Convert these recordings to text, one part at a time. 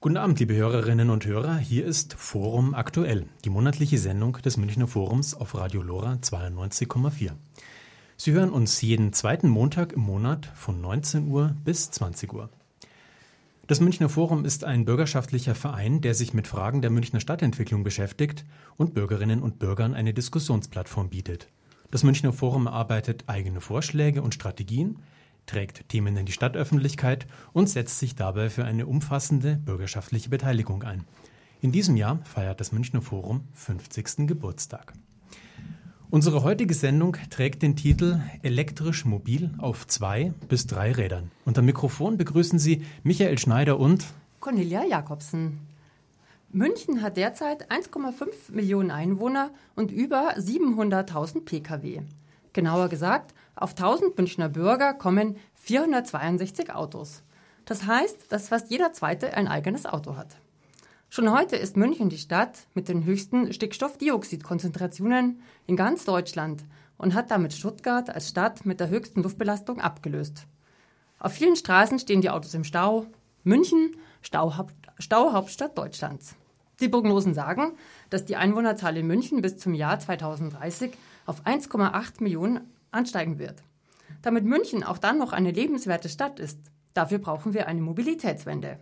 Guten Abend, liebe Hörerinnen und Hörer. Hier ist Forum aktuell, die monatliche Sendung des Münchner Forums auf Radio Lora 92,4. Sie hören uns jeden zweiten Montag im Monat von 19 Uhr bis 20 Uhr. Das Münchner Forum ist ein bürgerschaftlicher Verein, der sich mit Fragen der Münchner Stadtentwicklung beschäftigt und Bürgerinnen und Bürgern eine Diskussionsplattform bietet. Das Münchner Forum erarbeitet eigene Vorschläge und Strategien, trägt Themen in die Stadtöffentlichkeit und setzt sich dabei für eine umfassende bürgerschaftliche Beteiligung ein. In diesem Jahr feiert das Münchner Forum 50. Geburtstag. Unsere heutige Sendung trägt den Titel Elektrisch mobil auf zwei bis drei Rädern. Unter Mikrofon begrüßen Sie Michael Schneider und Cornelia Jakobsen. München hat derzeit 1,5 Millionen Einwohner und über 700.000 Pkw. Genauer gesagt, auf 1000 Münchner Bürger kommen 462 Autos. Das heißt, dass fast jeder Zweite ein eigenes Auto hat. Schon heute ist München die Stadt mit den höchsten Stickstoffdioxidkonzentrationen in ganz Deutschland und hat damit Stuttgart als Stadt mit der höchsten Luftbelastung abgelöst. Auf vielen Straßen stehen die Autos im Stau. München, Stauhaupt, Stauhauptstadt Deutschlands. Die Prognosen sagen, dass die Einwohnerzahl in München bis zum Jahr 2030 auf 1,8 Millionen ansteigen wird. Damit München auch dann noch eine lebenswerte Stadt ist, dafür brauchen wir eine Mobilitätswende.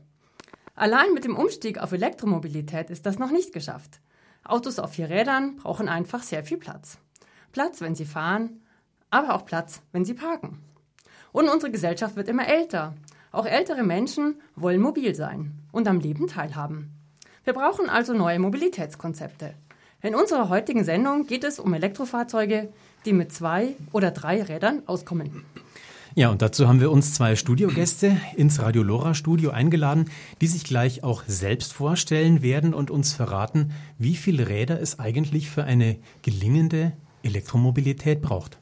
Allein mit dem Umstieg auf Elektromobilität ist das noch nicht geschafft. Autos auf vier Rädern brauchen einfach sehr viel Platz. Platz, wenn sie fahren, aber auch Platz, wenn sie parken. Und unsere Gesellschaft wird immer älter. Auch ältere Menschen wollen mobil sein und am Leben teilhaben. Wir brauchen also neue Mobilitätskonzepte. In unserer heutigen Sendung geht es um Elektrofahrzeuge, die mit zwei oder drei Rädern auskommen. Ja, und dazu haben wir uns zwei Studiogäste ins Radio Lora Studio eingeladen, die sich gleich auch selbst vorstellen werden und uns verraten, wie viele Räder es eigentlich für eine gelingende Elektromobilität braucht.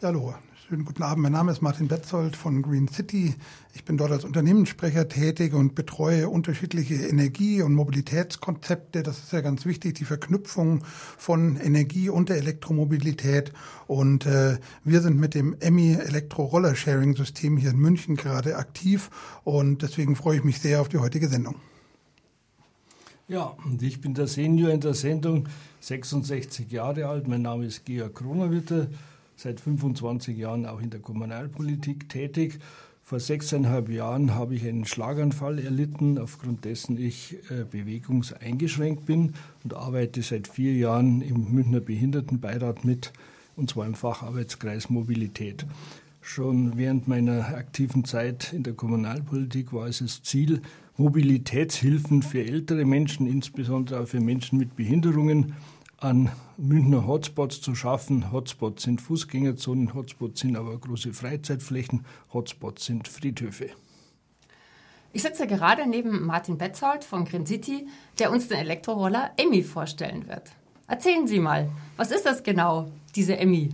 Ja, hallo, Schönen guten Abend. Mein Name ist Martin Betzold von Green City. Ich bin dort als Unternehmenssprecher tätig und betreue unterschiedliche Energie- und Mobilitätskonzepte. Das ist ja ganz wichtig, die Verknüpfung von Energie und der Elektromobilität. Und äh, wir sind mit dem EMI Elektro-Roller-Sharing-System hier in München gerade aktiv. Und deswegen freue ich mich sehr auf die heutige Sendung. Ja, und ich bin der Senior in der Sendung, 66 Jahre alt. Mein Name ist Georg Kronerwitter seit 25 Jahren auch in der Kommunalpolitik tätig. Vor sechseinhalb Jahren habe ich einen Schlaganfall erlitten, aufgrund dessen ich äh, bewegungseingeschränkt bin und arbeite seit vier Jahren im Münchner Behindertenbeirat mit, und zwar im Facharbeitskreis Mobilität. Schon während meiner aktiven Zeit in der Kommunalpolitik war es das Ziel, Mobilitätshilfen für ältere Menschen, insbesondere auch für Menschen mit Behinderungen, an Münchner Hotspots zu schaffen. Hotspots sind Fußgängerzonen, Hotspots sind aber große Freizeitflächen, Hotspots sind Friedhöfe. Ich sitze gerade neben Martin Betzold von Green City, der uns den Elektroroller Emmy vorstellen wird. Erzählen Sie mal, was ist das genau, diese Emmy?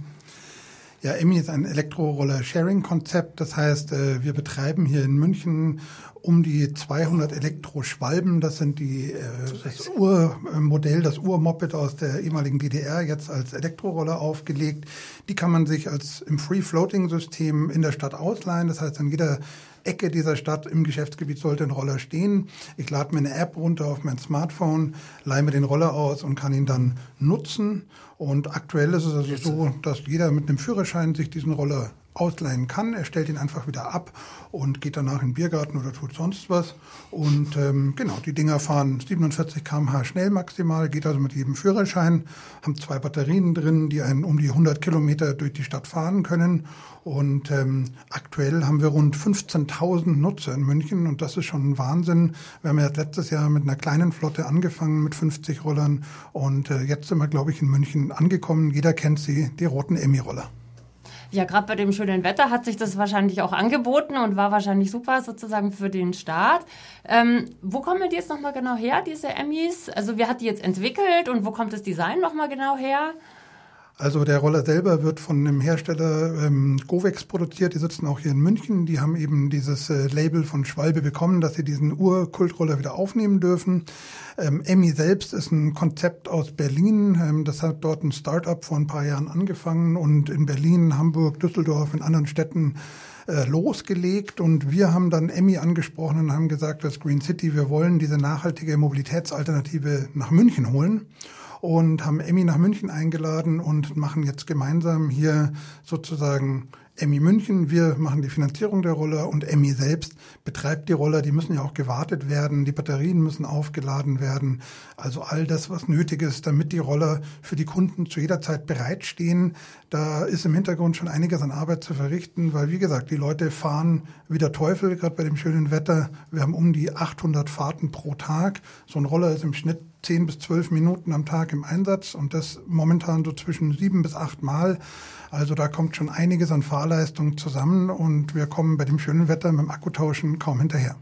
Ja, Emmy ist ein Elektroroller-Sharing-Konzept. Das heißt, äh, wir betreiben hier in München um die 200 Elektroschwalben. Das sind die, äh, das Urmodell, das Urmoped aus der ehemaligen DDR, jetzt als Elektroroller aufgelegt. Die kann man sich als im Free-Floating-System in der Stadt ausleihen. Das heißt, an jeder Ecke dieser Stadt im Geschäftsgebiet sollte ein Roller stehen. Ich lade mir eine App runter auf mein Smartphone, leihe mir den Roller aus und kann ihn dann nutzen. Und aktuell ist es also so, dass jeder mit einem Führerschein sich diesen Roller ausleihen kann. Er stellt ihn einfach wieder ab und geht danach in den Biergarten oder tut sonst was. Und ähm, genau, die Dinger fahren 47 km/h schnell maximal, geht also mit jedem Führerschein, haben zwei Batterien drin, die einen um die 100 Kilometer durch die Stadt fahren können. Und ähm, aktuell haben wir rund 15.000 Nutzer in München und das ist schon ein Wahnsinn. Wir haben ja letztes Jahr mit einer kleinen Flotte angefangen mit 50 Rollern und äh, jetzt sind wir, glaube ich, in München angekommen. Jeder kennt sie, die roten Emmy-Roller. Ja, gerade bei dem schönen Wetter hat sich das wahrscheinlich auch angeboten und war wahrscheinlich super sozusagen für den Start. Ähm, wo kommen die jetzt nochmal genau her, diese Emmys? Also wer hat die jetzt entwickelt und wo kommt das Design nochmal genau her? Also der Roller selber wird von einem Hersteller ähm, Govex produziert. Die sitzen auch hier in München. Die haben eben dieses äh, Label von Schwalbe bekommen, dass sie diesen Urkultroller wieder aufnehmen dürfen. Ähm, Emmy selbst ist ein Konzept aus Berlin. Ähm, das hat dort ein Start-up vor ein paar Jahren angefangen und in Berlin, Hamburg, Düsseldorf, in anderen Städten äh, losgelegt und wir haben dann Emmy angesprochen und haben gesagt, dass Green City, wir wollen diese nachhaltige Mobilitätsalternative nach München holen und haben Emmy nach München eingeladen und machen jetzt gemeinsam hier sozusagen Emmy München, wir machen die Finanzierung der Roller und Emmy selbst betreibt die Roller. Die müssen ja auch gewartet werden, die Batterien müssen aufgeladen werden. Also all das, was nötig ist, damit die Roller für die Kunden zu jeder Zeit bereitstehen. Da ist im Hintergrund schon einiges an Arbeit zu verrichten, weil wie gesagt, die Leute fahren wie der Teufel, gerade bei dem schönen Wetter. Wir haben um die 800 Fahrten pro Tag. So ein Roller ist im Schnitt 10 bis 12 Minuten am Tag im Einsatz und das momentan so zwischen sieben bis acht Mal. Also da kommt schon einiges an Fahrleistung zusammen und wir kommen bei dem schönen Wetter mit dem Akkutauschen kaum hinterher.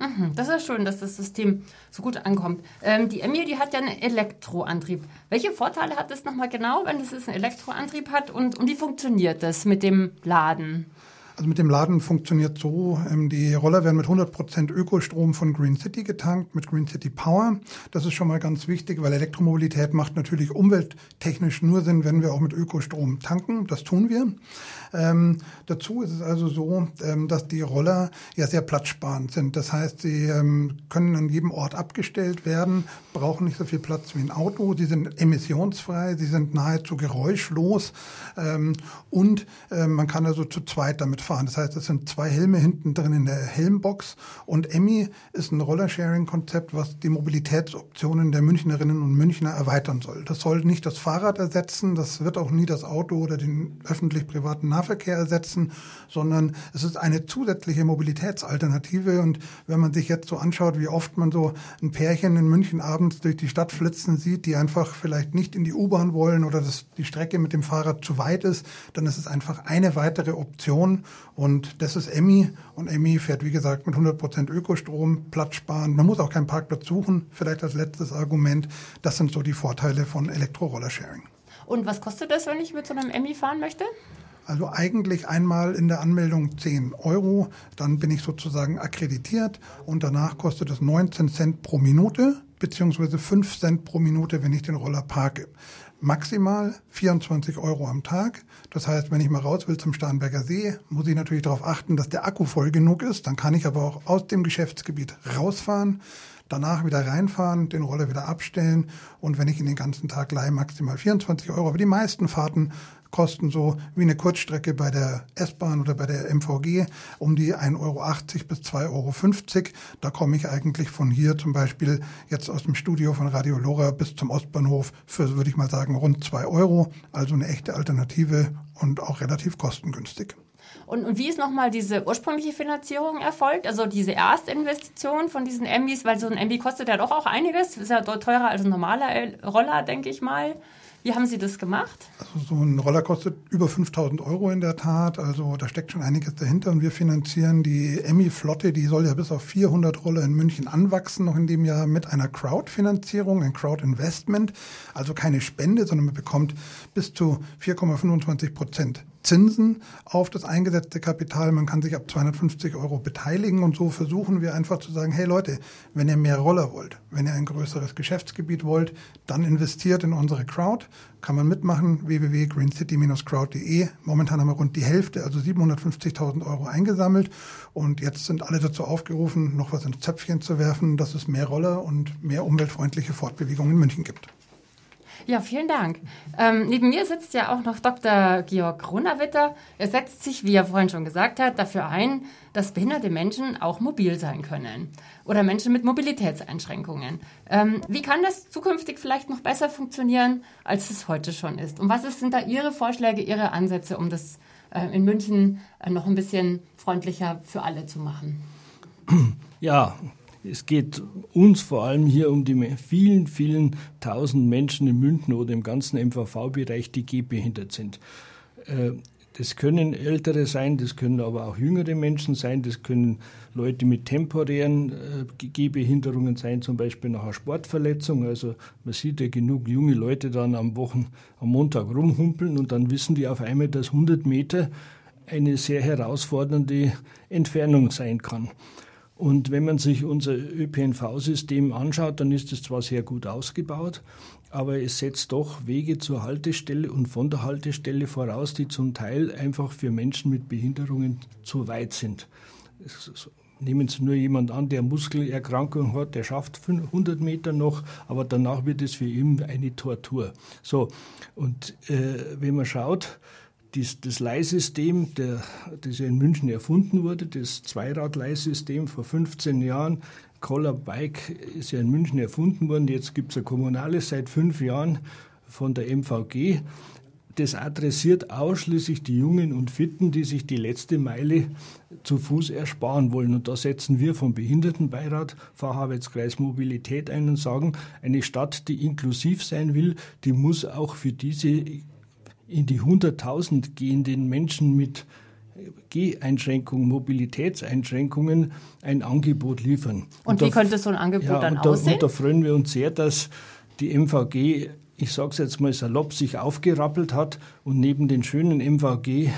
Mhm, das ist schön, dass das System so gut ankommt. Ähm, die Emmy, die hat ja einen Elektroantrieb. Welche Vorteile hat das nochmal genau, wenn es einen Elektroantrieb hat und, und wie funktioniert das mit dem Laden? Also mit dem Laden funktioniert so, ähm, die Roller werden mit 100% Ökostrom von Green City getankt, mit Green City Power. Das ist schon mal ganz wichtig, weil Elektromobilität macht natürlich umwelttechnisch nur Sinn, wenn wir auch mit Ökostrom tanken. Das tun wir. Ähm, dazu ist es also so, ähm, dass die Roller ja sehr platzsparend sind. Das heißt, sie ähm, können an jedem Ort abgestellt werden, brauchen nicht so viel Platz wie ein Auto. Sie sind emissionsfrei, sie sind nahezu geräuschlos ähm, und äh, man kann also zu zweit damit fahren. Das heißt, es sind zwei Helme hinten drin in der Helmbox und Emmy ist ein Rollersharing-Konzept, was die Mobilitätsoptionen der Münchnerinnen und Münchner erweitern soll. Das soll nicht das Fahrrad ersetzen, das wird auch nie das Auto oder den öffentlich-privaten Nahverkehr ersetzen, sondern es ist eine zusätzliche Mobilitätsalternative. Und wenn man sich jetzt so anschaut, wie oft man so ein Pärchen in München abends durch die Stadt flitzen sieht, die einfach vielleicht nicht in die U-Bahn wollen oder dass die Strecke mit dem Fahrrad zu weit ist, dann ist es einfach eine weitere Option. Und das ist Emmy. Und Emmy fährt, wie gesagt, mit 100% Ökostrom, Platz sparen. Man muss auch keinen Parkplatz suchen. Vielleicht als letztes Argument. Das sind so die Vorteile von Elektro-Rollersharing. Und was kostet das, wenn ich mit so einem Emmy fahren möchte? Also eigentlich einmal in der Anmeldung 10 Euro, dann bin ich sozusagen akkreditiert und danach kostet es 19 Cent pro Minute beziehungsweise 5 Cent pro Minute, wenn ich den Roller parke. Maximal 24 Euro am Tag. Das heißt, wenn ich mal raus will zum Starnberger See, muss ich natürlich darauf achten, dass der Akku voll genug ist. Dann kann ich aber auch aus dem Geschäftsgebiet rausfahren danach wieder reinfahren, den Roller wieder abstellen und wenn ich ihn den ganzen Tag leihe, maximal 24 Euro. Aber die meisten Fahrten kosten so wie eine Kurzstrecke bei der S-Bahn oder bei der MVG um die 1,80 Euro bis 2,50 Euro. Da komme ich eigentlich von hier zum Beispiel jetzt aus dem Studio von Radio Lora bis zum Ostbahnhof für, würde ich mal sagen, rund 2 Euro. Also eine echte Alternative und auch relativ kostengünstig. Und, und wie ist nochmal diese ursprüngliche Finanzierung erfolgt? Also diese Erstinvestition von diesen MBs, weil so ein MB kostet ja doch auch einiges, ist ja teurer als ein normaler Roller, denke ich mal. Wie haben Sie das gemacht? Also so ein Roller kostet über 5000 Euro in der Tat. Also da steckt schon einiges dahinter. Und wir finanzieren die Emmy-Flotte, die soll ja bis auf 400 Roller in München anwachsen, noch in dem Jahr mit einer Crowd-Finanzierung, ein Crowd-Investment. Also keine Spende, sondern man bekommt bis zu 4,25 Prozent Zinsen auf das eingesetzte Kapital. Man kann sich ab 250 Euro beteiligen und so versuchen wir einfach zu sagen, hey Leute, wenn ihr mehr Roller wollt, wenn ihr ein größeres Geschäftsgebiet wollt, dann investiert in unsere Crowd. Kann man mitmachen, www.greencity-crowd.de. Momentan haben wir rund die Hälfte, also 750.000 Euro eingesammelt und jetzt sind alle dazu aufgerufen, noch was ins Zöpfchen zu werfen, dass es mehr Roller und mehr umweltfreundliche Fortbewegung in München gibt. Ja, vielen Dank. Ähm, neben mir sitzt ja auch noch Dr. Georg Runawitter. Er setzt sich, wie er vorhin schon gesagt hat, dafür ein, dass behinderte Menschen auch mobil sein können oder Menschen mit Mobilitätseinschränkungen. Ähm, wie kann das zukünftig vielleicht noch besser funktionieren, als es heute schon ist? Und was sind da Ihre Vorschläge, Ihre Ansätze, um das äh, in München äh, noch ein bisschen freundlicher für alle zu machen? Ja, es geht uns vor allem hier um die vielen, vielen tausend Menschen in München oder im ganzen MVV-Bereich, die gehbehindert sind. Äh, das können Ältere sein, das können aber auch jüngere Menschen sein, das können Leute mit temporären äh, Gehbehinderungen sein, zum Beispiel nach einer Sportverletzung. Also man sieht ja genug junge Leute dann am Wochen, am Montag rumhumpeln und dann wissen die auf einmal, dass 100 Meter eine sehr herausfordernde Entfernung sein kann. Und wenn man sich unser ÖPNV-System anschaut, dann ist es zwar sehr gut ausgebaut, aber es setzt doch Wege zur Haltestelle und von der Haltestelle voraus, die zum Teil einfach für Menschen mit Behinderungen zu weit sind. Nehmen Sie nur jemand an, der Muskelerkrankung hat, der schafft 100 Meter noch, aber danach wird es für ihn eine Tortur. So, und äh, wenn man schaut, dies, das Leihsystem, der, das ja in München erfunden wurde, das Zweirad-Leihsystem vor 15 Jahren, Collar Bike ist ja in München erfunden worden, jetzt gibt es ein kommunales seit fünf Jahren von der MVG. Das adressiert ausschließlich die Jungen und Fitten, die sich die letzte Meile zu Fuß ersparen wollen. Und da setzen wir vom Behindertenbeirat Facharbeitskreis Mobilität ein und sagen, eine Stadt, die inklusiv sein will, die muss auch für diese in die 100.000 gehenden Menschen mit Geheinschränkungen, Mobilitätseinschränkungen ein Angebot liefern. Und, und wie da, könnte so ein Angebot ja, dann und da, aussehen? Und da freuen wir uns sehr, dass die MVG, ich sage es jetzt mal salopp, sich aufgerappelt hat und neben den schönen MVG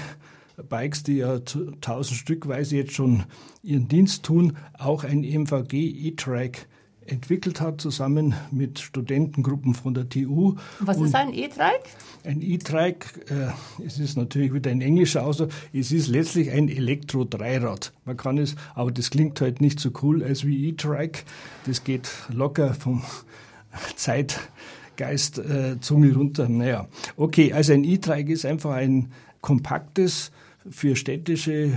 Bikes, die ja tausend Stückweise jetzt schon ihren Dienst tun, auch ein MVG E-Track entwickelt hat, zusammen mit Studentengruppen von der TU. Was Und ist ein E-Trike? Ein E-Trike, äh, es ist natürlich wieder ein englischer Ausdruck, es ist letztlich ein Elektro-Dreirad. Man kann es, aber das klingt halt nicht so cool als wie E-Trike. Das geht locker vom Zeitgeist äh, Zunge runter. Naja, okay, also ein E-Trike ist einfach ein kompaktes, für städtische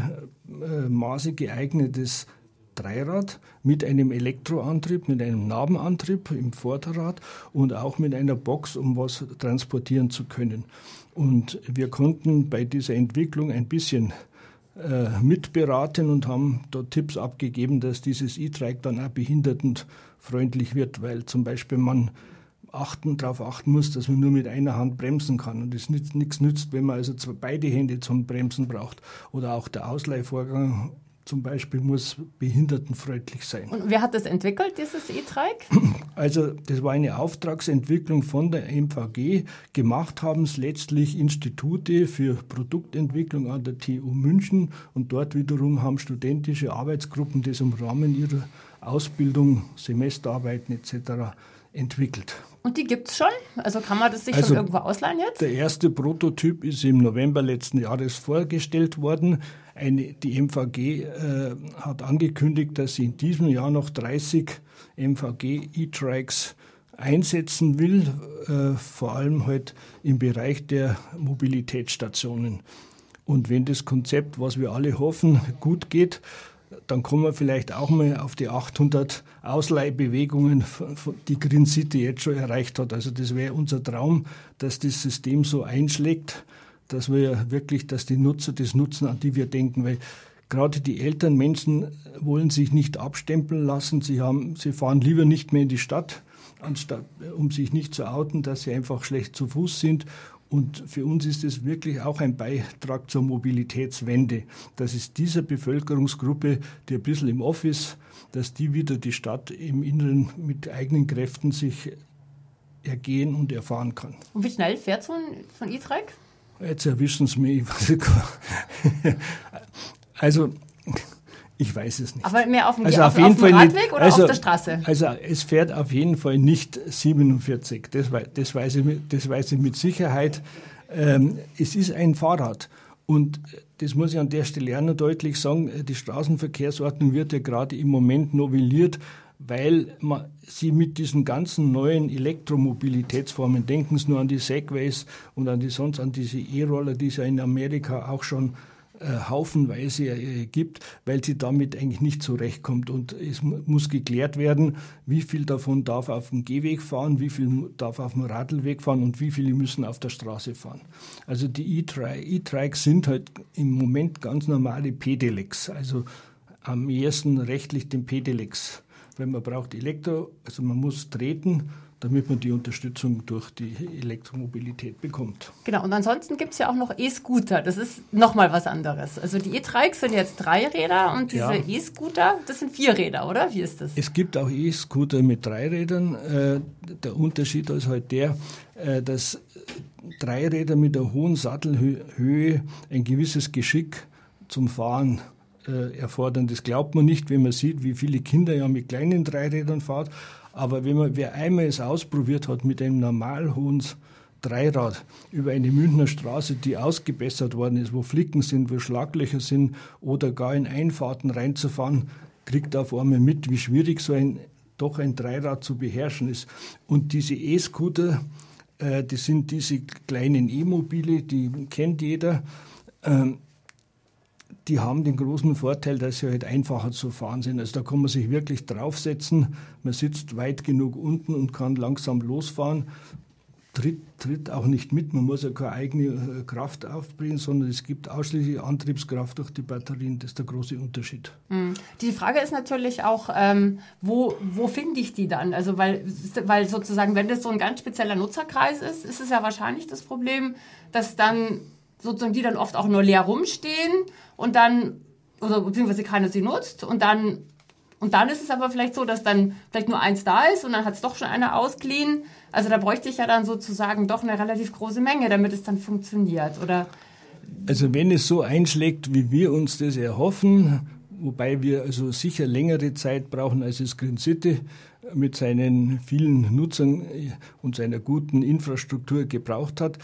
äh, Maße geeignetes Dreirad mit einem Elektroantrieb, mit einem Nabenantrieb im Vorderrad und auch mit einer Box, um was transportieren zu können. Und wir konnten bei dieser Entwicklung ein bisschen äh, mitberaten und haben dort Tipps abgegeben, dass dieses E-Trike dann auch behindertenfreundlich wird, weil zum Beispiel man achten, darauf achten muss, dass man nur mit einer Hand bremsen kann und es nichts nützt, wenn man also beide Hände zum Bremsen braucht. Oder auch der Ausleihvorgang zum Beispiel muss behindertenfreundlich sein. Und wer hat das entwickelt, dieses E-Trike? Also das war eine Auftragsentwicklung von der MVG. Gemacht haben es letztlich Institute für Produktentwicklung an der TU München und dort wiederum haben studentische Arbeitsgruppen das im Rahmen ihrer Ausbildung, Semesterarbeiten etc. entwickelt. Und die gibt es schon? Also kann man das sich also schon irgendwo ausleihen jetzt? Der erste Prototyp ist im November letzten Jahres vorgestellt worden. Eine, die MVG äh, hat angekündigt, dass sie in diesem Jahr noch 30 MVG E-Trikes einsetzen will, äh, vor allem halt im Bereich der Mobilitätsstationen. Und wenn das Konzept, was wir alle hoffen, gut geht, dann kommen wir vielleicht auch mal auf die 800 Ausleihbewegungen, die Green City jetzt schon erreicht hat. Also das wäre unser Traum, dass das System so einschlägt, dass wir wirklich, dass die Nutzer das nutzen, an die wir denken, weil gerade die älteren Menschen wollen sich nicht abstempeln lassen. Sie haben, sie fahren lieber nicht mehr in die Stadt, anstatt, um sich nicht zu outen, dass sie einfach schlecht zu Fuß sind. Und für uns ist es wirklich auch ein Beitrag zur Mobilitätswende, dass es dieser Bevölkerungsgruppe, die ein bisschen im Office, dass die wieder die Stadt im Inneren mit eigenen Kräften sich ergehen und erfahren kann. Und wie schnell fährt so ein, ein E-Trike? Jetzt erwischen Sie mich. also, ich weiß es nicht. Aber mehr auf dem, also auf, auf jeden auf Fall Radweg nicht, oder also, auf der Straße? Also es fährt auf jeden Fall nicht 47. Das, das, weiß, ich, das weiß ich mit Sicherheit. Ähm, es ist ein Fahrrad. Und das muss ich an der Stelle auch noch deutlich sagen, die Straßenverkehrsordnung wird ja gerade im Moment novelliert weil man sie mit diesen ganzen neuen Elektromobilitätsformen, denken Sie nur an die Segways und an die sonst an diese E-Roller, die es ja in Amerika auch schon äh, haufenweise äh, gibt, weil sie damit eigentlich nicht zurechtkommt. Und es muss geklärt werden, wie viel davon darf auf dem Gehweg fahren, wie viel darf auf dem Radlweg fahren und wie viele müssen auf der Straße fahren. Also die E-Trikes sind halt im Moment ganz normale Pedelecs, also am ersten rechtlich den Pedelecs weil man braucht Elektro, also man muss treten, damit man die Unterstützung durch die Elektromobilität bekommt. Genau, und ansonsten gibt es ja auch noch E-Scooter, das ist nochmal was anderes. Also die E-Trikes sind jetzt drei Räder und diese ja. E-Scooter, das sind vier Räder, oder? Wie ist das? Es gibt auch E-Scooter mit drei Rädern. Äh, der Unterschied ist halt der, äh, dass Dreiräder mit einer hohen Sattelhöhe ein gewisses Geschick zum Fahren äh, erfordern. Das glaubt man nicht, wenn man sieht, wie viele Kinder ja mit kleinen Dreirädern fahren. Aber wenn man, wer einmal es ausprobiert hat mit einem normal hohen Dreirad über eine Münchner Straße, die ausgebessert worden ist, wo Flicken sind, wo Schlaglöcher sind oder gar in Einfahrten reinzufahren, kriegt auf einmal mit, wie schwierig so ein doch ein Dreirad zu beherrschen ist. Und diese E-Scooter, äh, das sind diese kleinen E-Mobile, die kennt jeder. Ähm, die haben den großen Vorteil, dass sie halt einfacher zu fahren sind. Also da kann man sich wirklich draufsetzen. Man sitzt weit genug unten und kann langsam losfahren tritt, tritt auch nicht mit. Man muss ja keine eigene äh, Kraft aufbringen, sondern es gibt ausschließlich Antriebskraft durch die Batterien. Das ist der große Unterschied. Mhm. Die Frage ist natürlich auch, ähm, wo, wo finde ich die dann? Also weil, weil sozusagen, wenn das so ein ganz spezieller Nutzerkreis ist, ist es ja wahrscheinlich das Problem, dass dann sozusagen die dann oft auch nur leer rumstehen und dann, oder beziehungsweise keiner sie nutzt und dann und dann ist es aber vielleicht so, dass dann vielleicht nur eins da ist und dann hat es doch schon einer ausgeliehen. Also da bräuchte ich ja dann sozusagen doch eine relativ große Menge, damit es dann funktioniert, oder? Also wenn es so einschlägt, wie wir uns das erhoffen, wobei wir also sicher längere Zeit brauchen als es Green City mit seinen vielen Nutzern und seiner guten Infrastruktur gebraucht hat,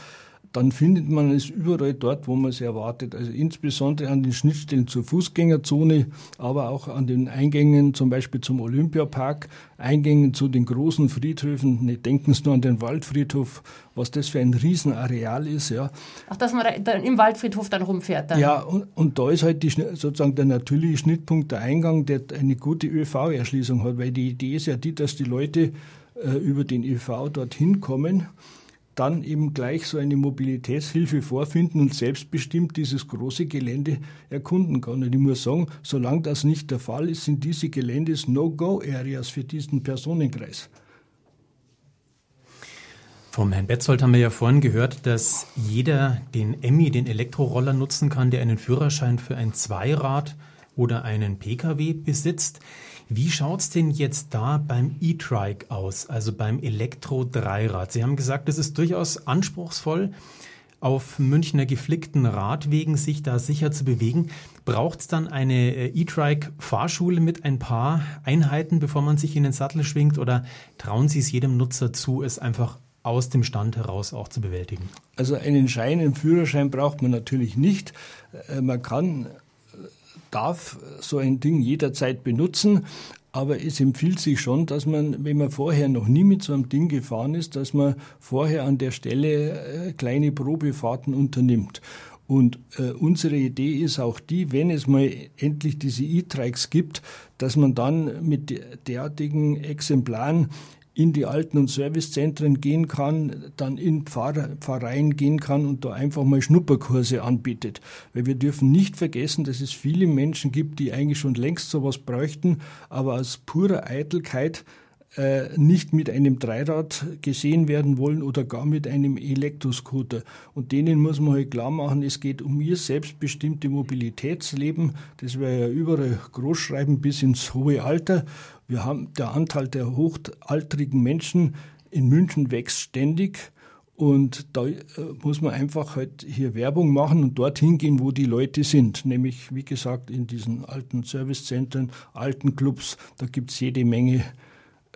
dann findet man es überall dort, wo man es erwartet. Also insbesondere an den Schnittstellen zur Fußgängerzone, aber auch an den Eingängen, zum Beispiel zum Olympiapark, Eingängen zu den großen Friedhöfen. Ne, denken Sie nur an den Waldfriedhof, was das für ein Riesenareal ist. Ja. Ach, dass man da im Waldfriedhof dann rumfährt. Dann. Ja, und, und da ist halt die, sozusagen der natürliche Schnittpunkt der Eingang, der eine gute ÖV-Erschließung hat, weil die Idee ist ja die, dass die Leute äh, über den ÖV dorthin kommen dann eben gleich so eine Mobilitätshilfe vorfinden und selbstbestimmt dieses große Gelände erkunden kann. Und ich muss sagen, solange das nicht der Fall ist, sind diese Geländes No-Go-Areas für diesen Personenkreis. Vom Herrn Betzold haben wir ja vorhin gehört, dass jeder den Emmy, den Elektroroller nutzen kann, der einen Führerschein für ein Zweirad oder einen Pkw besitzt. Wie schaut es denn jetzt da beim E-Trike aus, also beim Elektro-Dreirad? Sie haben gesagt, es ist durchaus anspruchsvoll, auf Münchner geflickten Radwegen sich da sicher zu bewegen. Braucht es dann eine äh, E-Trike-Fahrschule mit ein paar Einheiten, bevor man sich in den Sattel schwingt? Oder trauen Sie es jedem Nutzer zu, es einfach aus dem Stand heraus auch zu bewältigen? Also einen Schein, einen Führerschein braucht man natürlich nicht. Äh, man kann darf so ein Ding jederzeit benutzen, aber es empfiehlt sich schon, dass man, wenn man vorher noch nie mit so einem Ding gefahren ist, dass man vorher an der Stelle äh, kleine Probefahrten unternimmt. Und äh, unsere Idee ist auch die, wenn es mal endlich diese E-Trikes gibt, dass man dann mit derartigen Exemplaren in die Alten- und Servicezentren gehen kann, dann in Pfarr Pfarreien gehen kann und da einfach mal Schnupperkurse anbietet. Weil wir dürfen nicht vergessen, dass es viele Menschen gibt, die eigentlich schon längst sowas bräuchten, aber aus purer Eitelkeit äh, nicht mit einem Dreirad gesehen werden wollen oder gar mit einem Elektroscooter. Und denen muss man halt klar machen, es geht um ihr selbstbestimmte Mobilitätsleben. Das wäre ja überall großschreiben bis ins hohe Alter. Wir haben der Anteil der hochaltrigen Menschen in München wächst ständig. Und da äh, muss man einfach halt hier Werbung machen und dorthin gehen, wo die Leute sind. Nämlich, wie gesagt, in diesen alten Servicezentren, alten Clubs, da gibt's jede Menge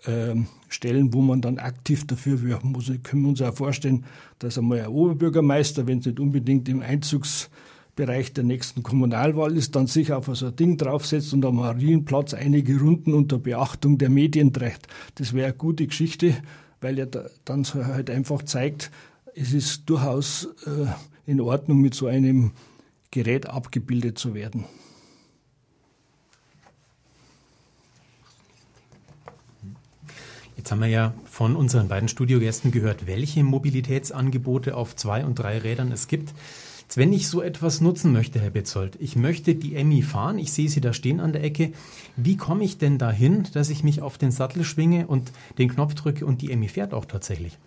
äh, Stellen, wo man dann aktiv dafür werben muss. können wir uns auch vorstellen, dass einmal ein Oberbürgermeister, wenn es nicht unbedingt im Einzugs Bereich der nächsten Kommunalwahl ist, dann sich auf so ein Ding draufsetzt und am Marienplatz einige Runden unter Beachtung der Medien dreht. Das wäre eine gute Geschichte, weil er da dann halt einfach zeigt, es ist durchaus äh, in Ordnung, mit so einem Gerät abgebildet zu werden. Jetzt haben wir ja von unseren beiden Studiogästen gehört, welche Mobilitätsangebote auf zwei und drei Rädern es gibt. Wenn ich so etwas nutzen möchte, Herr Betzold, ich möchte die Emmy fahren, ich sehe sie da stehen an der Ecke. Wie komme ich denn dahin, dass ich mich auf den Sattel schwinge und den Knopf drücke und die Emmy fährt auch tatsächlich?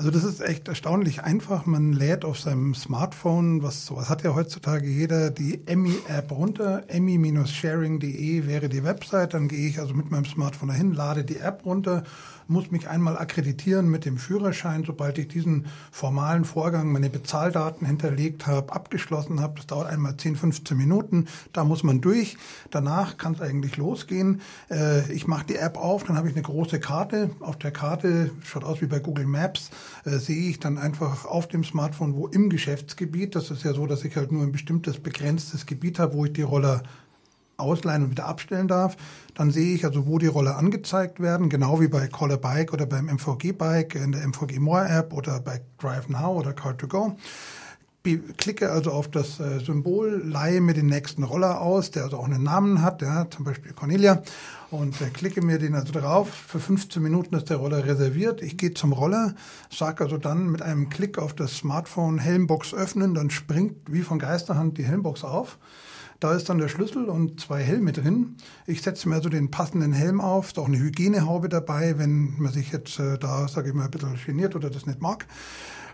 Also das ist echt erstaunlich einfach. Man lädt auf seinem Smartphone, was sowas hat ja heutzutage jeder, die Emmy-App runter. Emmy-sharing.de wäre die Website. Dann gehe ich also mit meinem Smartphone dahin, lade die App runter muss mich einmal akkreditieren mit dem Führerschein, sobald ich diesen formalen Vorgang, meine Bezahldaten hinterlegt habe, abgeschlossen habe. Das dauert einmal 10, 15 Minuten. Da muss man durch. Danach kann es eigentlich losgehen. Äh, ich mache die App auf, dann habe ich eine große Karte. Auf der Karte, schaut aus wie bei Google Maps, äh, sehe ich dann einfach auf dem Smartphone, wo im Geschäftsgebiet, das ist ja so, dass ich halt nur ein bestimmtes begrenztes Gebiet habe, wo ich die Roller ausleihen und wieder abstellen darf. Dann sehe ich also, wo die Roller angezeigt werden, genau wie bei Call a Bike oder beim MVG Bike in der MVG More App oder bei Drive Now oder Car2Go. Klicke also auf das äh, Symbol, leihe mir den nächsten Roller aus, der also auch einen Namen hat, ja, zum Beispiel Cornelia, und äh, klicke mir den also drauf. Für 15 Minuten ist der Roller reserviert. Ich gehe zum Roller, sage also dann mit einem Klick auf das Smartphone Helmbox öffnen, dann springt wie von Geisterhand die Helmbox auf. Da ist dann der Schlüssel und zwei Helme drin. Ich setze mir also den passenden Helm auf. Ist auch eine Hygienehaube dabei, wenn man sich jetzt äh, da, sage ich mal, ein bisschen geniert oder das nicht mag.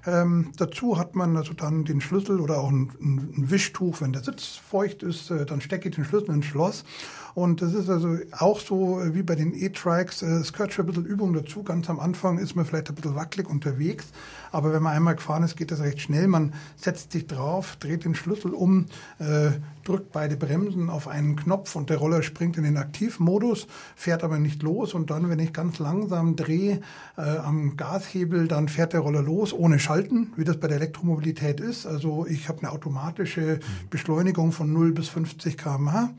Ähm, dazu hat man also dann den Schlüssel oder auch ein, ein Wischtuch, wenn der Sitz feucht ist, äh, dann stecke ich den Schlüssel ins Schloss. Und das ist also auch so äh, wie bei den E-Trikes. Äh, es gehört schon ein bisschen Übung dazu. Ganz am Anfang ist man vielleicht ein bisschen wackelig unterwegs. Aber wenn man einmal gefahren ist, geht das recht schnell. Man setzt sich drauf, dreht den Schlüssel um, äh, drückt beide Bremsen auf einen Knopf und der Roller springt in den Aktivmodus, fährt aber nicht los. Und dann, wenn ich ganz langsam drehe äh, am Gashebel, dann fährt der Roller los ohne Schalten, wie das bei der Elektromobilität ist. Also ich habe eine automatische Beschleunigung von 0 bis 50 km/h.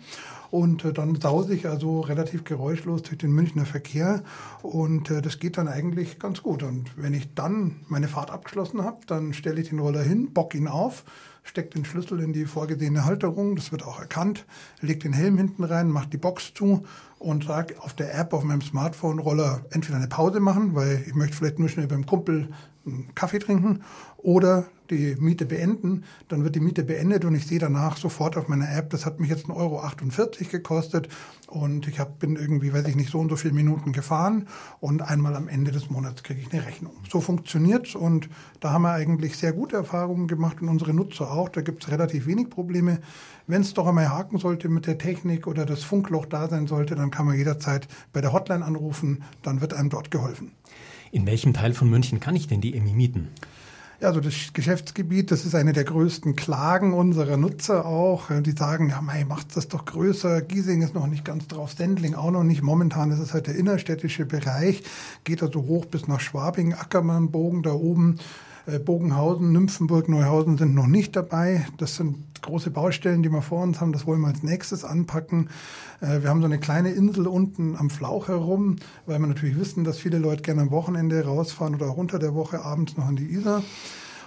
Und äh, dann sause ich also relativ geräuschlos durch den Münchner Verkehr und äh, das geht dann eigentlich ganz gut. Und wenn ich dann meine Fahrt abgeschlossen habe, dann stelle ich den Roller hin, bock ihn auf, stecke den Schlüssel in die vorgesehene Halterung, das wird auch erkannt, leg den Helm hinten rein, mache die Box zu und sage auf der App auf meinem Smartphone Roller entweder eine Pause machen, weil ich möchte vielleicht nur schnell beim Kumpel einen Kaffee trinken oder die Miete beenden, dann wird die Miete beendet und ich sehe danach sofort auf meiner App, das hat mich jetzt 1,48 Euro gekostet und ich hab, bin irgendwie, weiß ich nicht, so und so viele Minuten gefahren und einmal am Ende des Monats kriege ich eine Rechnung. So funktioniert's und da haben wir eigentlich sehr gute Erfahrungen gemacht und unsere Nutzer auch. Da gibt's relativ wenig Probleme. Wenn es doch einmal haken sollte mit der Technik oder das Funkloch da sein sollte, dann kann man jederzeit bei der Hotline anrufen, dann wird einem dort geholfen. In welchem Teil von München kann ich denn die EMI mieten? Ja, also das Geschäftsgebiet, das ist eine der größten Klagen unserer Nutzer auch. Die sagen, ja, mei, macht das doch größer. Giesing ist noch nicht ganz drauf, Sendling auch noch nicht. Momentan ist es halt der innerstädtische Bereich, geht also hoch bis nach Schwabing, Ackermann, Bogen da oben. Äh, Bogenhausen, Nymphenburg, Neuhausen sind noch nicht dabei. Das sind große Baustellen, die wir vor uns haben. Das wollen wir als nächstes anpacken. Äh, wir haben so eine kleine Insel unten am Flauch herum, weil wir natürlich wissen, dass viele Leute gerne am Wochenende rausfahren oder auch unter der Woche abends noch an die Isar.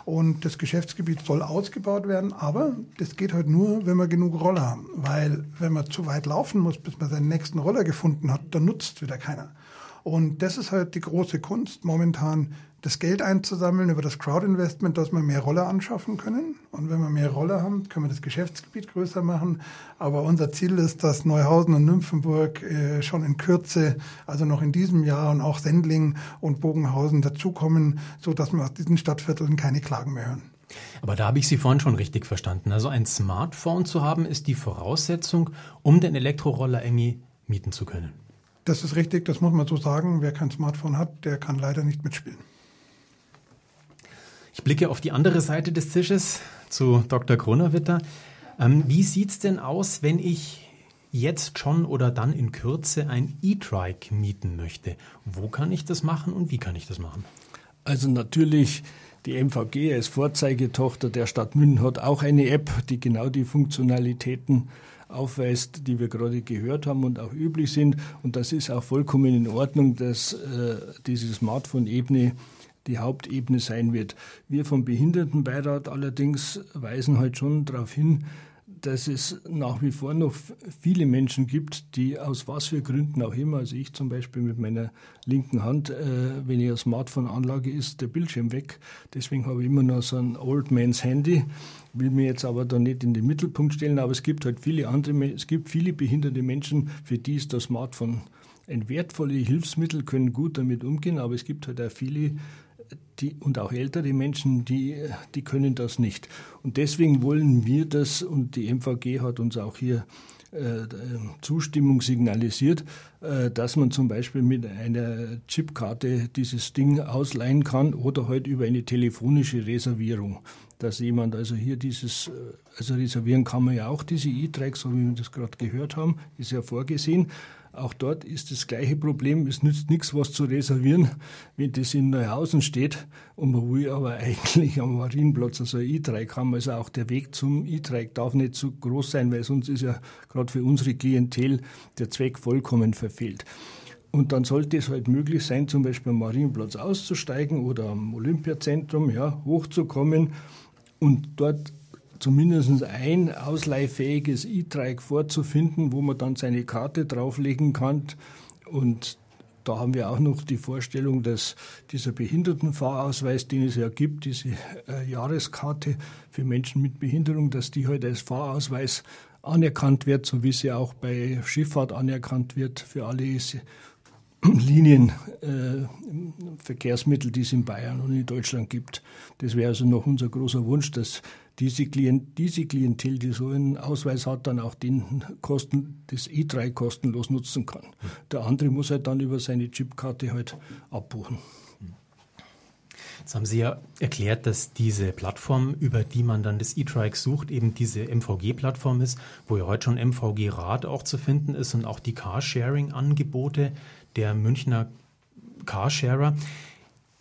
Und das Geschäftsgebiet soll ausgebaut werden, aber das geht halt nur, wenn wir genug Roller haben. Weil wenn man zu weit laufen muss, bis man seinen nächsten Roller gefunden hat, dann nutzt wieder keiner. Und das ist halt die große Kunst momentan, das Geld einzusammeln über das Crowdinvestment, dass wir mehr Roller anschaffen können. Und wenn wir mehr Roller haben, können wir das Geschäftsgebiet größer machen. Aber unser Ziel ist, dass Neuhausen und Nymphenburg äh, schon in Kürze, also noch in diesem Jahr und auch Sendling und Bogenhausen dazukommen, so dass wir aus diesen Stadtvierteln keine Klagen mehr hören. Aber da habe ich Sie vorhin schon richtig verstanden. Also ein Smartphone zu haben, ist die Voraussetzung, um den Elektroroller Emmy mieten zu können. Das ist richtig, das muss man so sagen. Wer kein Smartphone hat, der kann leider nicht mitspielen. Ich blicke auf die andere Seite des Tisches zu Dr. Kronerwitter. Ähm, wie sieht es denn aus, wenn ich jetzt schon oder dann in Kürze ein E-Trike mieten möchte? Wo kann ich das machen und wie kann ich das machen? Also natürlich die MVG als Vorzeigetochter der Stadt München hat auch eine App, die genau die Funktionalitäten aufweist, die wir gerade gehört haben und auch üblich sind. Und das ist auch vollkommen in Ordnung, dass äh, diese Smartphone-Ebene die Hauptebene sein wird. Wir vom Behindertenbeirat allerdings weisen halt schon darauf hin, dass es nach wie vor noch viele Menschen gibt, die aus was für Gründen auch immer, also ich zum Beispiel mit meiner linken Hand, äh, wenn ich eine Smartphone-Anlage ist, der Bildschirm weg. Deswegen habe ich immer noch so ein Old Man's Handy, will mir jetzt aber da nicht in den Mittelpunkt stellen, aber es gibt halt viele andere, es gibt viele behinderte Menschen, für die ist das Smartphone ein wertvolles Hilfsmittel, können gut damit umgehen, aber es gibt halt auch viele, die, und auch ältere Menschen, die, die können das nicht. Und deswegen wollen wir das, und die MVG hat uns auch hier äh, Zustimmung signalisiert, äh, dass man zum Beispiel mit einer Chipkarte dieses Ding ausleihen kann oder halt über eine telefonische Reservierung. Dass jemand also hier dieses, äh, also reservieren kann man ja auch diese E-Tracks, so wie wir das gerade gehört haben, ist ja vorgesehen. Auch dort ist das gleiche Problem. Es nützt nichts, was zu reservieren, wenn das in Neuhausen steht und man will aber eigentlich am Marienplatz also E-Trike haben. Also auch der Weg zum E-Trike darf nicht zu groß sein, weil sonst ist ja gerade für unsere Klientel der Zweck vollkommen verfehlt. Und dann sollte es halt möglich sein, zum Beispiel am Marienplatz auszusteigen oder am Olympiazentrum ja, hochzukommen und dort zumindest ein ausleihfähiges E-Trike vorzufinden, wo man dann seine Karte drauflegen kann. Und da haben wir auch noch die Vorstellung, dass dieser Behindertenfahrausweis, den es ja gibt, diese äh, Jahreskarte für Menschen mit Behinderung, dass die heute halt als Fahrausweis anerkannt wird, so wie sie auch bei Schifffahrt anerkannt wird für alle Linien, äh, die es in Bayern und in Deutschland gibt. Das wäre also noch unser großer Wunsch, dass diese, Klient, diese Klientel, die so einen Ausweis hat, dann auch den Kosten, das E3 kostenlos nutzen kann. Der andere muss halt dann über seine Chipkarte halt abbuchen. Jetzt haben Sie ja erklärt, dass diese Plattform, über die man dann das E-Trike sucht, eben diese MVG-Plattform ist, wo ja heute schon MVG-Rad auch zu finden ist und auch die Carsharing-Angebote der Münchner Carsharer.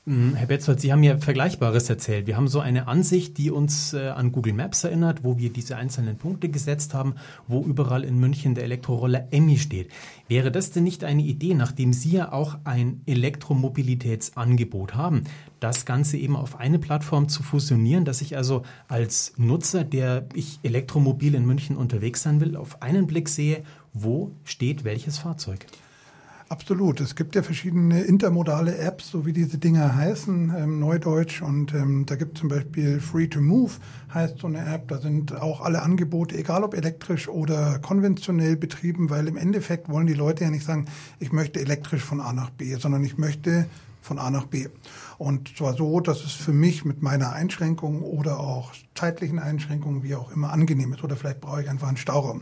Hm, Herr Betzold, Sie haben ja Vergleichbares erzählt. Wir haben so eine Ansicht, die uns äh, an Google Maps erinnert, wo wir diese einzelnen Punkte gesetzt haben, wo überall in München der Elektroroller Emmy steht. Wäre das denn nicht eine Idee, nachdem Sie ja auch ein Elektromobilitätsangebot haben, das Ganze eben auf eine Plattform zu fusionieren, dass ich also als Nutzer, der ich elektromobil in München unterwegs sein will, auf einen Blick sehe, wo steht welches Fahrzeug? Absolut. Es gibt ja verschiedene intermodale Apps, so wie diese Dinger heißen, ähm, Neudeutsch. Und ähm, da gibt es zum Beispiel Free to Move, heißt so eine App. Da sind auch alle Angebote, egal ob elektrisch oder konventionell betrieben, weil im Endeffekt wollen die Leute ja nicht sagen, ich möchte elektrisch von A nach B, sondern ich möchte von A nach B. Und zwar so, dass es für mich mit meiner Einschränkung oder auch zeitlichen Einschränkungen, wie auch immer, angenehm ist. Oder vielleicht brauche ich einfach einen Stauraum.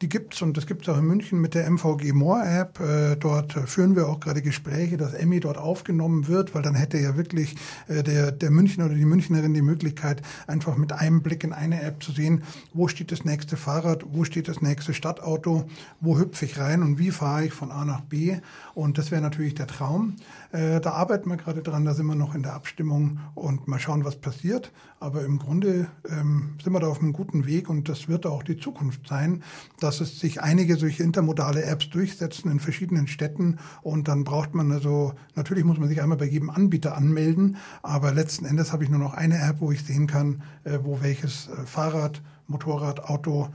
Die gibt's und das gibt's auch in München mit der MVG More App. Äh, dort führen wir auch gerade Gespräche, dass Emmy dort aufgenommen wird, weil dann hätte ja wirklich äh, der, der Münchner oder die Münchnerin die Möglichkeit, einfach mit einem Blick in eine App zu sehen, wo steht das nächste Fahrrad, wo steht das nächste Stadtauto, wo hüpfe ich rein und wie fahre ich von A nach B. Und das wäre natürlich der Traum. Äh, da arbeiten wir gerade dran, da sind wir noch in der Abstimmung und mal schauen, was passiert. Aber im Grunde ähm, sind wir da auf einem guten Weg und das wird auch die Zukunft sein, dass es sich einige solche intermodale Apps durchsetzen in verschiedenen Städten und dann braucht man also, natürlich muss man sich einmal bei jedem Anbieter anmelden, aber letzten Endes habe ich nur noch eine App, wo ich sehen kann, äh, wo welches äh, Fahrrad, Motorrad, Auto,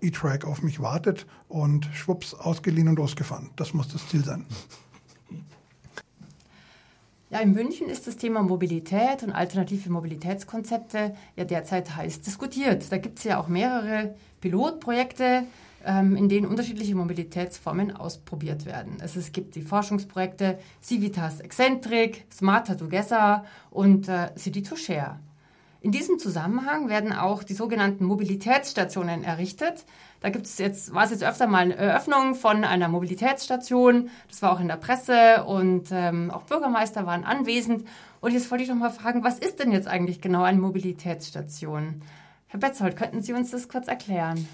E-Trike auf mich wartet und schwupps, ausgeliehen und losgefahren. Das muss das Ziel sein. Ja, in München ist das Thema Mobilität und alternative Mobilitätskonzepte ja derzeit heiß diskutiert. Da gibt es ja auch mehrere Pilotprojekte, ähm, in denen unterschiedliche Mobilitätsformen ausprobiert werden. Also es gibt die Forschungsprojekte Civitas Eccentric, Smarter Together und äh, City to Share. In diesem Zusammenhang werden auch die sogenannten Mobilitätsstationen errichtet. Da gibt es jetzt, war es jetzt öfter mal eine Eröffnung von einer Mobilitätsstation. Das war auch in der Presse und ähm, auch Bürgermeister waren anwesend. Und jetzt wollte ich noch mal fragen, was ist denn jetzt eigentlich genau eine Mobilitätsstation? Herr Betzold, könnten Sie uns das kurz erklären?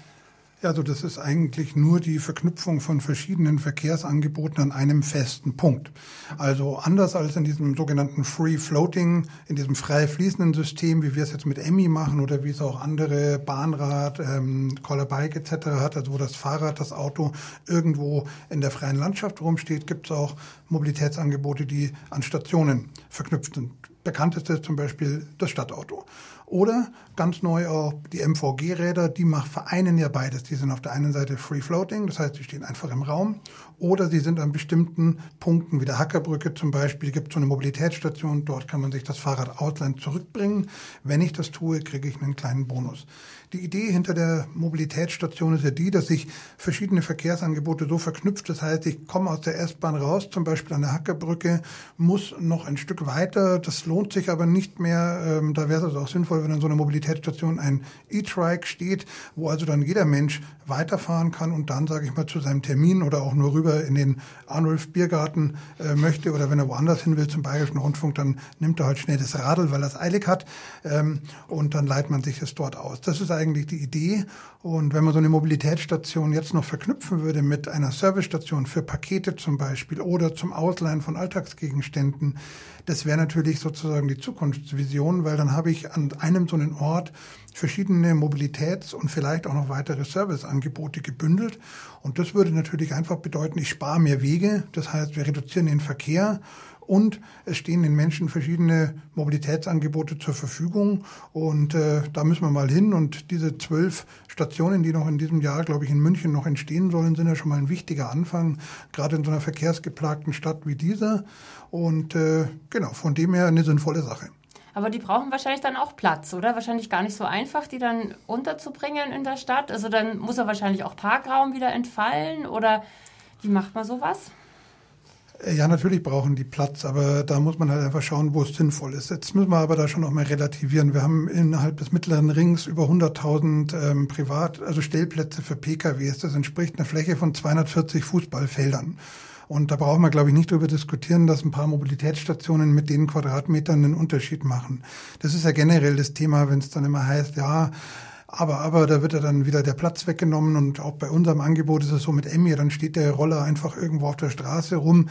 Also das ist eigentlich nur die Verknüpfung von verschiedenen Verkehrsangeboten an einem festen Punkt. Also anders als in diesem sogenannten Free Floating, in diesem frei fließenden System, wie wir es jetzt mit Emmy machen oder wie es auch andere Bahnrad, ähm, Caller Bike etc. hat, also wo das Fahrrad, das Auto irgendwo in der freien Landschaft rumsteht, gibt es auch Mobilitätsangebote, die an Stationen verknüpft sind. Bekannteste zum Beispiel das Stadtauto. Oder ganz neu auch die MVG-Räder, die vereinen ja beides. Die sind auf der einen Seite free floating, das heißt, die stehen einfach im Raum. Oder sie sind an bestimmten Punkten, wie der Hackerbrücke zum Beispiel, gibt es so eine Mobilitätsstation, dort kann man sich das Fahrrad ausleihen zurückbringen. Wenn ich das tue, kriege ich einen kleinen Bonus. Die Idee hinter der Mobilitätsstation ist ja die, dass ich verschiedene Verkehrsangebote so verknüpft. Das heißt, ich komme aus der S-Bahn raus, zum Beispiel an der Hackerbrücke, muss noch ein Stück weiter. Das lohnt sich aber nicht mehr. Ähm, da wäre es also auch sinnvoll, wenn an so einer Mobilitätsstation ein E-Trike steht, wo also dann jeder Mensch weiterfahren kann und dann, sage ich mal, zu seinem Termin oder auch nur rüber in den Arnulf Biergarten äh, möchte oder wenn er woanders hin will zum Bayerischen Rundfunk, dann nimmt er halt schnell das Radl, weil er es eilig hat ähm, und dann leiht man sich es dort aus. Das ist eigentlich die Idee und wenn man so eine Mobilitätsstation jetzt noch verknüpfen würde mit einer Servicestation für Pakete zum Beispiel oder zum Ausleihen von Alltagsgegenständen, das wäre natürlich sozusagen die Zukunftsvision, weil dann habe ich an einem so einen Ort verschiedene Mobilitäts- und vielleicht auch noch weitere Serviceangebote gebündelt. Und das würde natürlich einfach bedeuten, ich spare mehr Wege. Das heißt, wir reduzieren den Verkehr und es stehen den Menschen verschiedene Mobilitätsangebote zur Verfügung. Und äh, da müssen wir mal hin. Und diese zwölf Stationen, die noch in diesem Jahr, glaube ich, in München noch entstehen sollen, sind ja schon mal ein wichtiger Anfang, gerade in so einer verkehrsgeplagten Stadt wie dieser. Und äh, genau, von dem her eine sinnvolle Sache. Aber die brauchen wahrscheinlich dann auch Platz, oder? Wahrscheinlich gar nicht so einfach, die dann unterzubringen in der Stadt. Also dann muss er wahrscheinlich auch Parkraum wieder entfallen oder wie macht man sowas? Ja, natürlich brauchen die Platz, aber da muss man halt einfach schauen, wo es sinnvoll ist. Jetzt müssen wir aber da schon noch mal relativieren. Wir haben innerhalb des mittleren Rings über 100.000 ähm, Privat, also Stellplätze für PKWs. Das entspricht einer Fläche von 240 Fußballfeldern. Und da brauchen wir, glaube ich, nicht darüber diskutieren, dass ein paar Mobilitätsstationen mit den Quadratmetern einen Unterschied machen. Das ist ja generell das Thema, wenn es dann immer heißt, ja, aber, aber da wird ja dann wieder der Platz weggenommen und auch bei unserem Angebot ist es so mit Emmy, dann steht der Roller einfach irgendwo auf der Straße rum.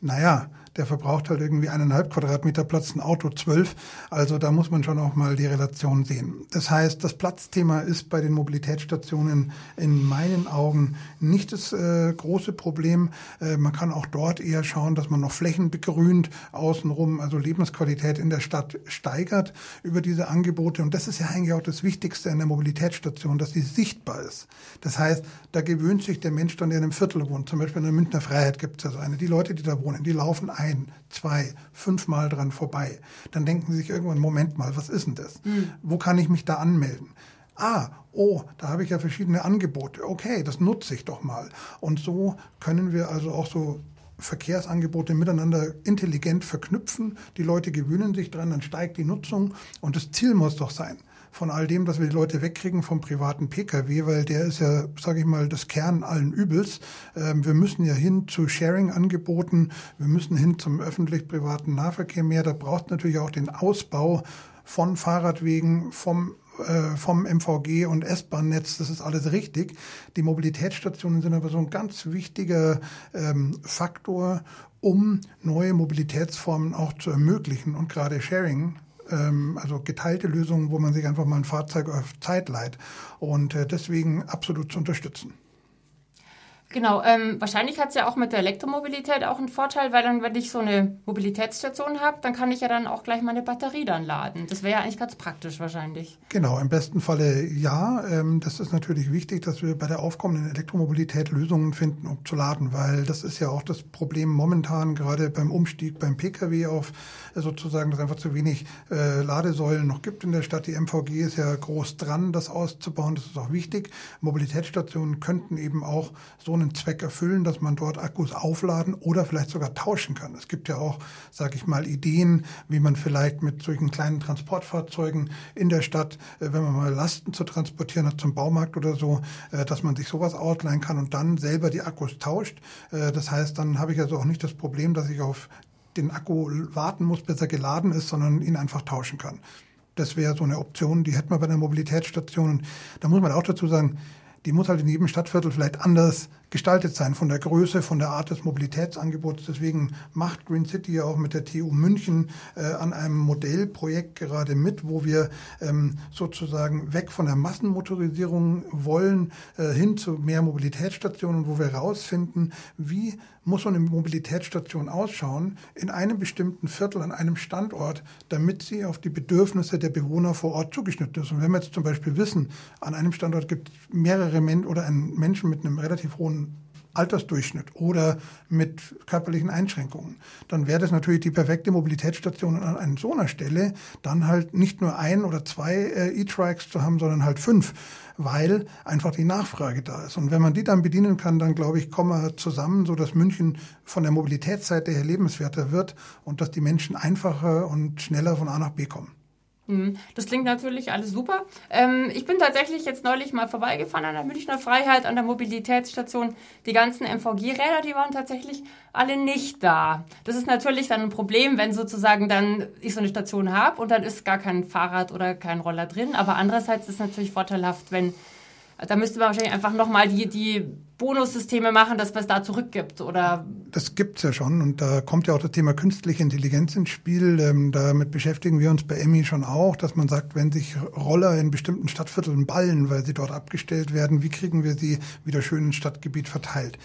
Naja, der verbraucht halt irgendwie eineinhalb Quadratmeter Platz, ein Auto zwölf. Also da muss man schon auch mal die Relation sehen. Das heißt, das Platzthema ist bei den Mobilitätsstationen in meinen Augen nicht das äh, große Problem. Äh, man kann auch dort eher schauen, dass man noch Flächen begrünt außenrum, also Lebensqualität in der Stadt steigert über diese Angebote. Und das ist ja eigentlich auch das Wichtigste an der Mobilitätsstation, dass sie sichtbar ist. Das heißt, da gewöhnt sich der Mensch dann, der in einem Viertel wohnt. Zum Beispiel in der Münchner Freiheit gibt es ja so eine. Die Leute, die da wohnen, die laufen ein, zwei, fünfmal dran vorbei. Dann denken sie sich irgendwann, Moment mal, was ist denn das? Mhm. Wo kann ich mich da anmelden? Ah, oh, da habe ich ja verschiedene Angebote. Okay, das nutze ich doch mal. Und so können wir also auch so Verkehrsangebote miteinander intelligent verknüpfen. Die Leute gewöhnen sich dran, dann steigt die Nutzung. Und das Ziel muss doch sein, von all dem, dass wir die Leute wegkriegen vom privaten Pkw, weil der ist ja, sage ich mal, das Kern allen Übels. Ähm, wir müssen ja hin zu Sharing-Angeboten, wir müssen hin zum öffentlich-privaten Nahverkehr mehr. Da braucht natürlich auch den Ausbau von Fahrradwegen, vom äh, vom MVG und S-Bahn-Netz, das ist alles richtig. Die Mobilitätsstationen sind aber so ein ganz wichtiger ähm, Faktor, um neue Mobilitätsformen auch zu ermöglichen. Und gerade Sharing also geteilte Lösungen, wo man sich einfach mal ein Fahrzeug auf Zeit leiht. Und äh, deswegen absolut zu unterstützen. Genau, ähm, wahrscheinlich hat es ja auch mit der Elektromobilität auch einen Vorteil, weil dann, wenn ich so eine Mobilitätsstation habe, dann kann ich ja dann auch gleich meine Batterie dann laden. Das wäre ja eigentlich ganz praktisch wahrscheinlich. Genau, im besten Falle ja. Ähm, das ist natürlich wichtig, dass wir bei der aufkommenden Elektromobilität Lösungen finden, um zu laden, weil das ist ja auch das Problem momentan, gerade beim Umstieg beim Pkw auf äh, sozusagen, dass einfach zu wenig äh, Ladesäulen noch gibt in der Stadt. Die MVG ist ja groß dran, das auszubauen. Das ist auch wichtig. Mobilitätsstationen könnten eben auch so eine einen Zweck erfüllen, dass man dort Akkus aufladen oder vielleicht sogar tauschen kann. Es gibt ja auch, sage ich mal, Ideen, wie man vielleicht mit solchen kleinen Transportfahrzeugen in der Stadt, äh, wenn man mal Lasten zu transportieren hat zum Baumarkt oder so, äh, dass man sich sowas ausleihen kann und dann selber die Akkus tauscht. Äh, das heißt, dann habe ich also auch nicht das Problem, dass ich auf den Akku warten muss, bis er geladen ist, sondern ihn einfach tauschen kann. Das wäre so eine Option, die hätten wir bei der Mobilitätsstation. Und da muss man auch dazu sagen, die muss halt in jedem Stadtviertel vielleicht anders gestaltet sein, von der Größe, von der Art des Mobilitätsangebots. Deswegen macht Green City ja auch mit der TU München äh, an einem Modellprojekt gerade mit, wo wir ähm, sozusagen weg von der Massenmotorisierung wollen, äh, hin zu mehr Mobilitätsstationen, wo wir herausfinden, wie muss so eine Mobilitätsstation ausschauen in einem bestimmten Viertel an einem Standort, damit sie auf die Bedürfnisse der Bewohner vor Ort zugeschnitten ist. Und wenn wir jetzt zum Beispiel wissen, an einem Standort gibt es mehrere Menschen oder einen Menschen mit einem relativ hohen Altersdurchschnitt oder mit körperlichen Einschränkungen, dann wäre das natürlich die perfekte Mobilitätsstation an so einer Stelle, dann halt nicht nur ein oder zwei äh, E-Trikes zu haben, sondern halt fünf, weil einfach die Nachfrage da ist. Und wenn man die dann bedienen kann, dann glaube ich, kommen wir zusammen, so dass München von der Mobilitätsseite her lebenswerter wird und dass die Menschen einfacher und schneller von A nach B kommen. Mhm. Das klingt natürlich alles super. Ähm, ich bin tatsächlich jetzt neulich mal vorbeigefahren an der Münchner Freiheit, an der Mobilitätsstation. Die ganzen MVG-Räder, die waren tatsächlich alle nicht da. Das ist natürlich dann ein Problem, wenn sozusagen dann ich so eine Station habe und dann ist gar kein Fahrrad oder kein Roller drin. Aber andererseits ist es natürlich vorteilhaft, wenn da müsste man wahrscheinlich einfach nochmal die, die Bonussysteme machen, dass man es da zurückgibt, oder? Das gibt es ja schon und da kommt ja auch das Thema künstliche Intelligenz ins Spiel. Ähm, damit beschäftigen wir uns bei Emmy schon auch, dass man sagt, wenn sich Roller in bestimmten Stadtvierteln ballen, weil sie dort abgestellt werden, wie kriegen wir sie wieder schön ins Stadtgebiet verteilt?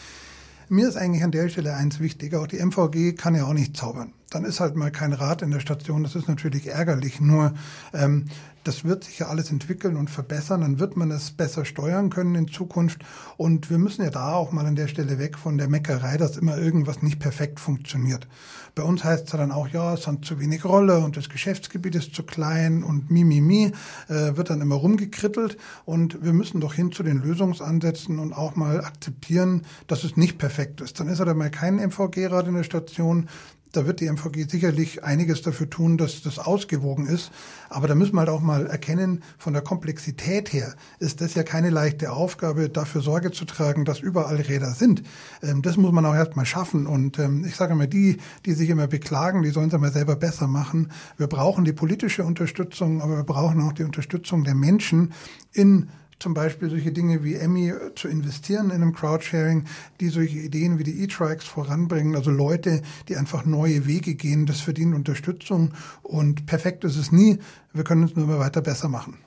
Mir ist eigentlich an der Stelle eins wichtig, auch die MVG kann ja auch nicht zaubern. Dann ist halt mal kein Rad in der Station, das ist natürlich ärgerlich. Nur ähm, das wird sich ja alles entwickeln und verbessern, dann wird man es besser steuern können in Zukunft. Und wir müssen ja da auch mal an der Stelle weg von der Meckerei, dass immer irgendwas nicht perfekt funktioniert. Bei uns heißt es ja dann auch, ja, es hat zu wenig Rolle und das Geschäftsgebiet ist zu klein und mi, mi, mi, äh, wird dann immer rumgekrittelt. Und wir müssen doch hin zu den Lösungsansätzen und auch mal akzeptieren, dass es nicht perfekt ist. Dann ist halt mal kein MVG-Rad in der Station, da wird die MVG sicherlich einiges dafür tun, dass das ausgewogen ist. Aber da müssen wir halt auch mal erkennen, von der Komplexität her ist das ja keine leichte Aufgabe, dafür Sorge zu tragen, dass überall Räder sind. Ähm, das muss man auch erstmal schaffen. Und ähm, ich sage immer, die, die sich immer beklagen, die sollen es einmal selber besser machen. Wir brauchen die politische Unterstützung, aber wir brauchen auch die Unterstützung der Menschen in zum Beispiel solche Dinge wie Emmy zu investieren in einem Crowdsharing, die solche Ideen wie die E-Trikes voranbringen, also Leute, die einfach neue Wege gehen, das verdient Unterstützung und perfekt ist es nie. Wir können es nur immer weiter besser machen.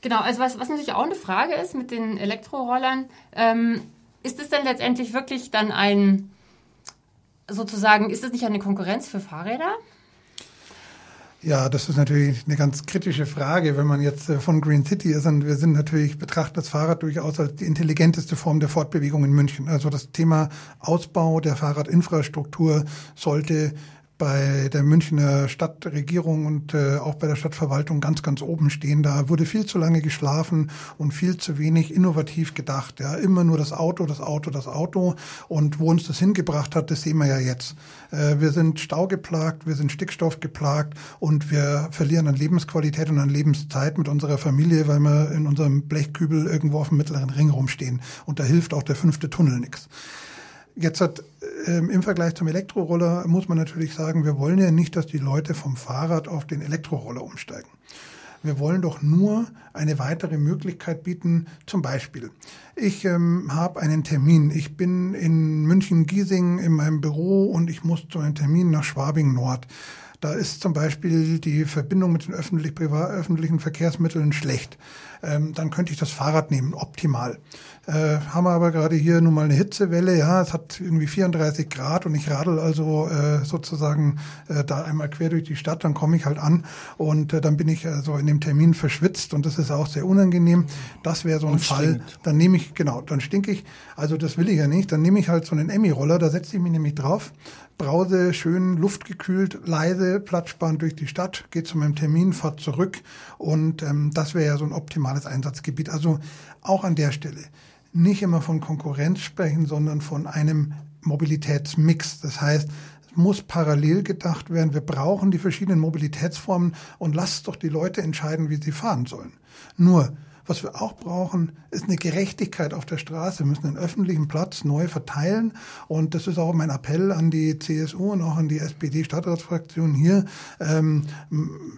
Genau, also was, was natürlich auch eine Frage ist mit den Elektrorollern, ähm, ist es denn letztendlich wirklich dann ein, sozusagen, ist es nicht eine Konkurrenz für Fahrräder? Ja, das ist natürlich eine ganz kritische Frage, wenn man jetzt äh, von Green City ist. Und wir sind natürlich, betrachten das Fahrrad durchaus als die intelligenteste Form der Fortbewegung in München. Also das Thema Ausbau der Fahrradinfrastruktur sollte bei der Münchner Stadtregierung und äh, auch bei der Stadtverwaltung ganz, ganz oben stehen. Da wurde viel zu lange geschlafen und viel zu wenig innovativ gedacht. Ja, immer nur das Auto, das Auto, das Auto. Und wo uns das hingebracht hat, das sehen wir ja jetzt. Äh, wir sind staugeplagt, wir sind stickstoffgeplagt und wir verlieren an Lebensqualität und an Lebenszeit mit unserer Familie, weil wir in unserem Blechkübel irgendwo auf dem mittleren Ring rumstehen. Und da hilft auch der fünfte Tunnel nichts. Jetzt hat ähm, im Vergleich zum Elektroroller muss man natürlich sagen, wir wollen ja nicht, dass die Leute vom Fahrrad auf den Elektroroller umsteigen. Wir wollen doch nur eine weitere Möglichkeit bieten. Zum Beispiel, ich ähm, habe einen Termin. Ich bin in München-Giesing in meinem Büro und ich muss zu einem Termin nach Schwabing Nord. Da ist zum Beispiel die Verbindung mit den öffentlich öffentlichen Verkehrsmitteln schlecht. Ähm, dann könnte ich das Fahrrad nehmen, optimal. Äh, haben wir aber gerade hier nun mal eine Hitzewelle, ja, es hat irgendwie 34 Grad und ich radel also äh, sozusagen äh, da einmal quer durch die Stadt, dann komme ich halt an und äh, dann bin ich also in dem Termin verschwitzt und das ist auch sehr unangenehm. Das wäre so ein und Fall. Stinkt. Dann nehme ich, genau, dann stinke ich, also das will ich ja nicht, dann nehme ich halt so einen Emmy-Roller, da setze ich mich nämlich drauf, brause schön luftgekühlt, leise, platzsparend durch die Stadt, gehe zu meinem Termin, fahre zurück und ähm, das wäre ja so ein optimales Einsatzgebiet. Also auch an der Stelle nicht immer von Konkurrenz sprechen, sondern von einem Mobilitätsmix. Das heißt, es muss parallel gedacht werden. Wir brauchen die verschiedenen Mobilitätsformen und lasst doch die Leute entscheiden, wie sie fahren sollen. Nur Was wir auch brauchen, ist eine Gerechtigkeit auf der Straße. Wir müssen den öffentlichen Platz neu verteilen. Und das ist auch mein Appell an die CSU und auch an die SPD-Stadtratsfraktion hier, ähm,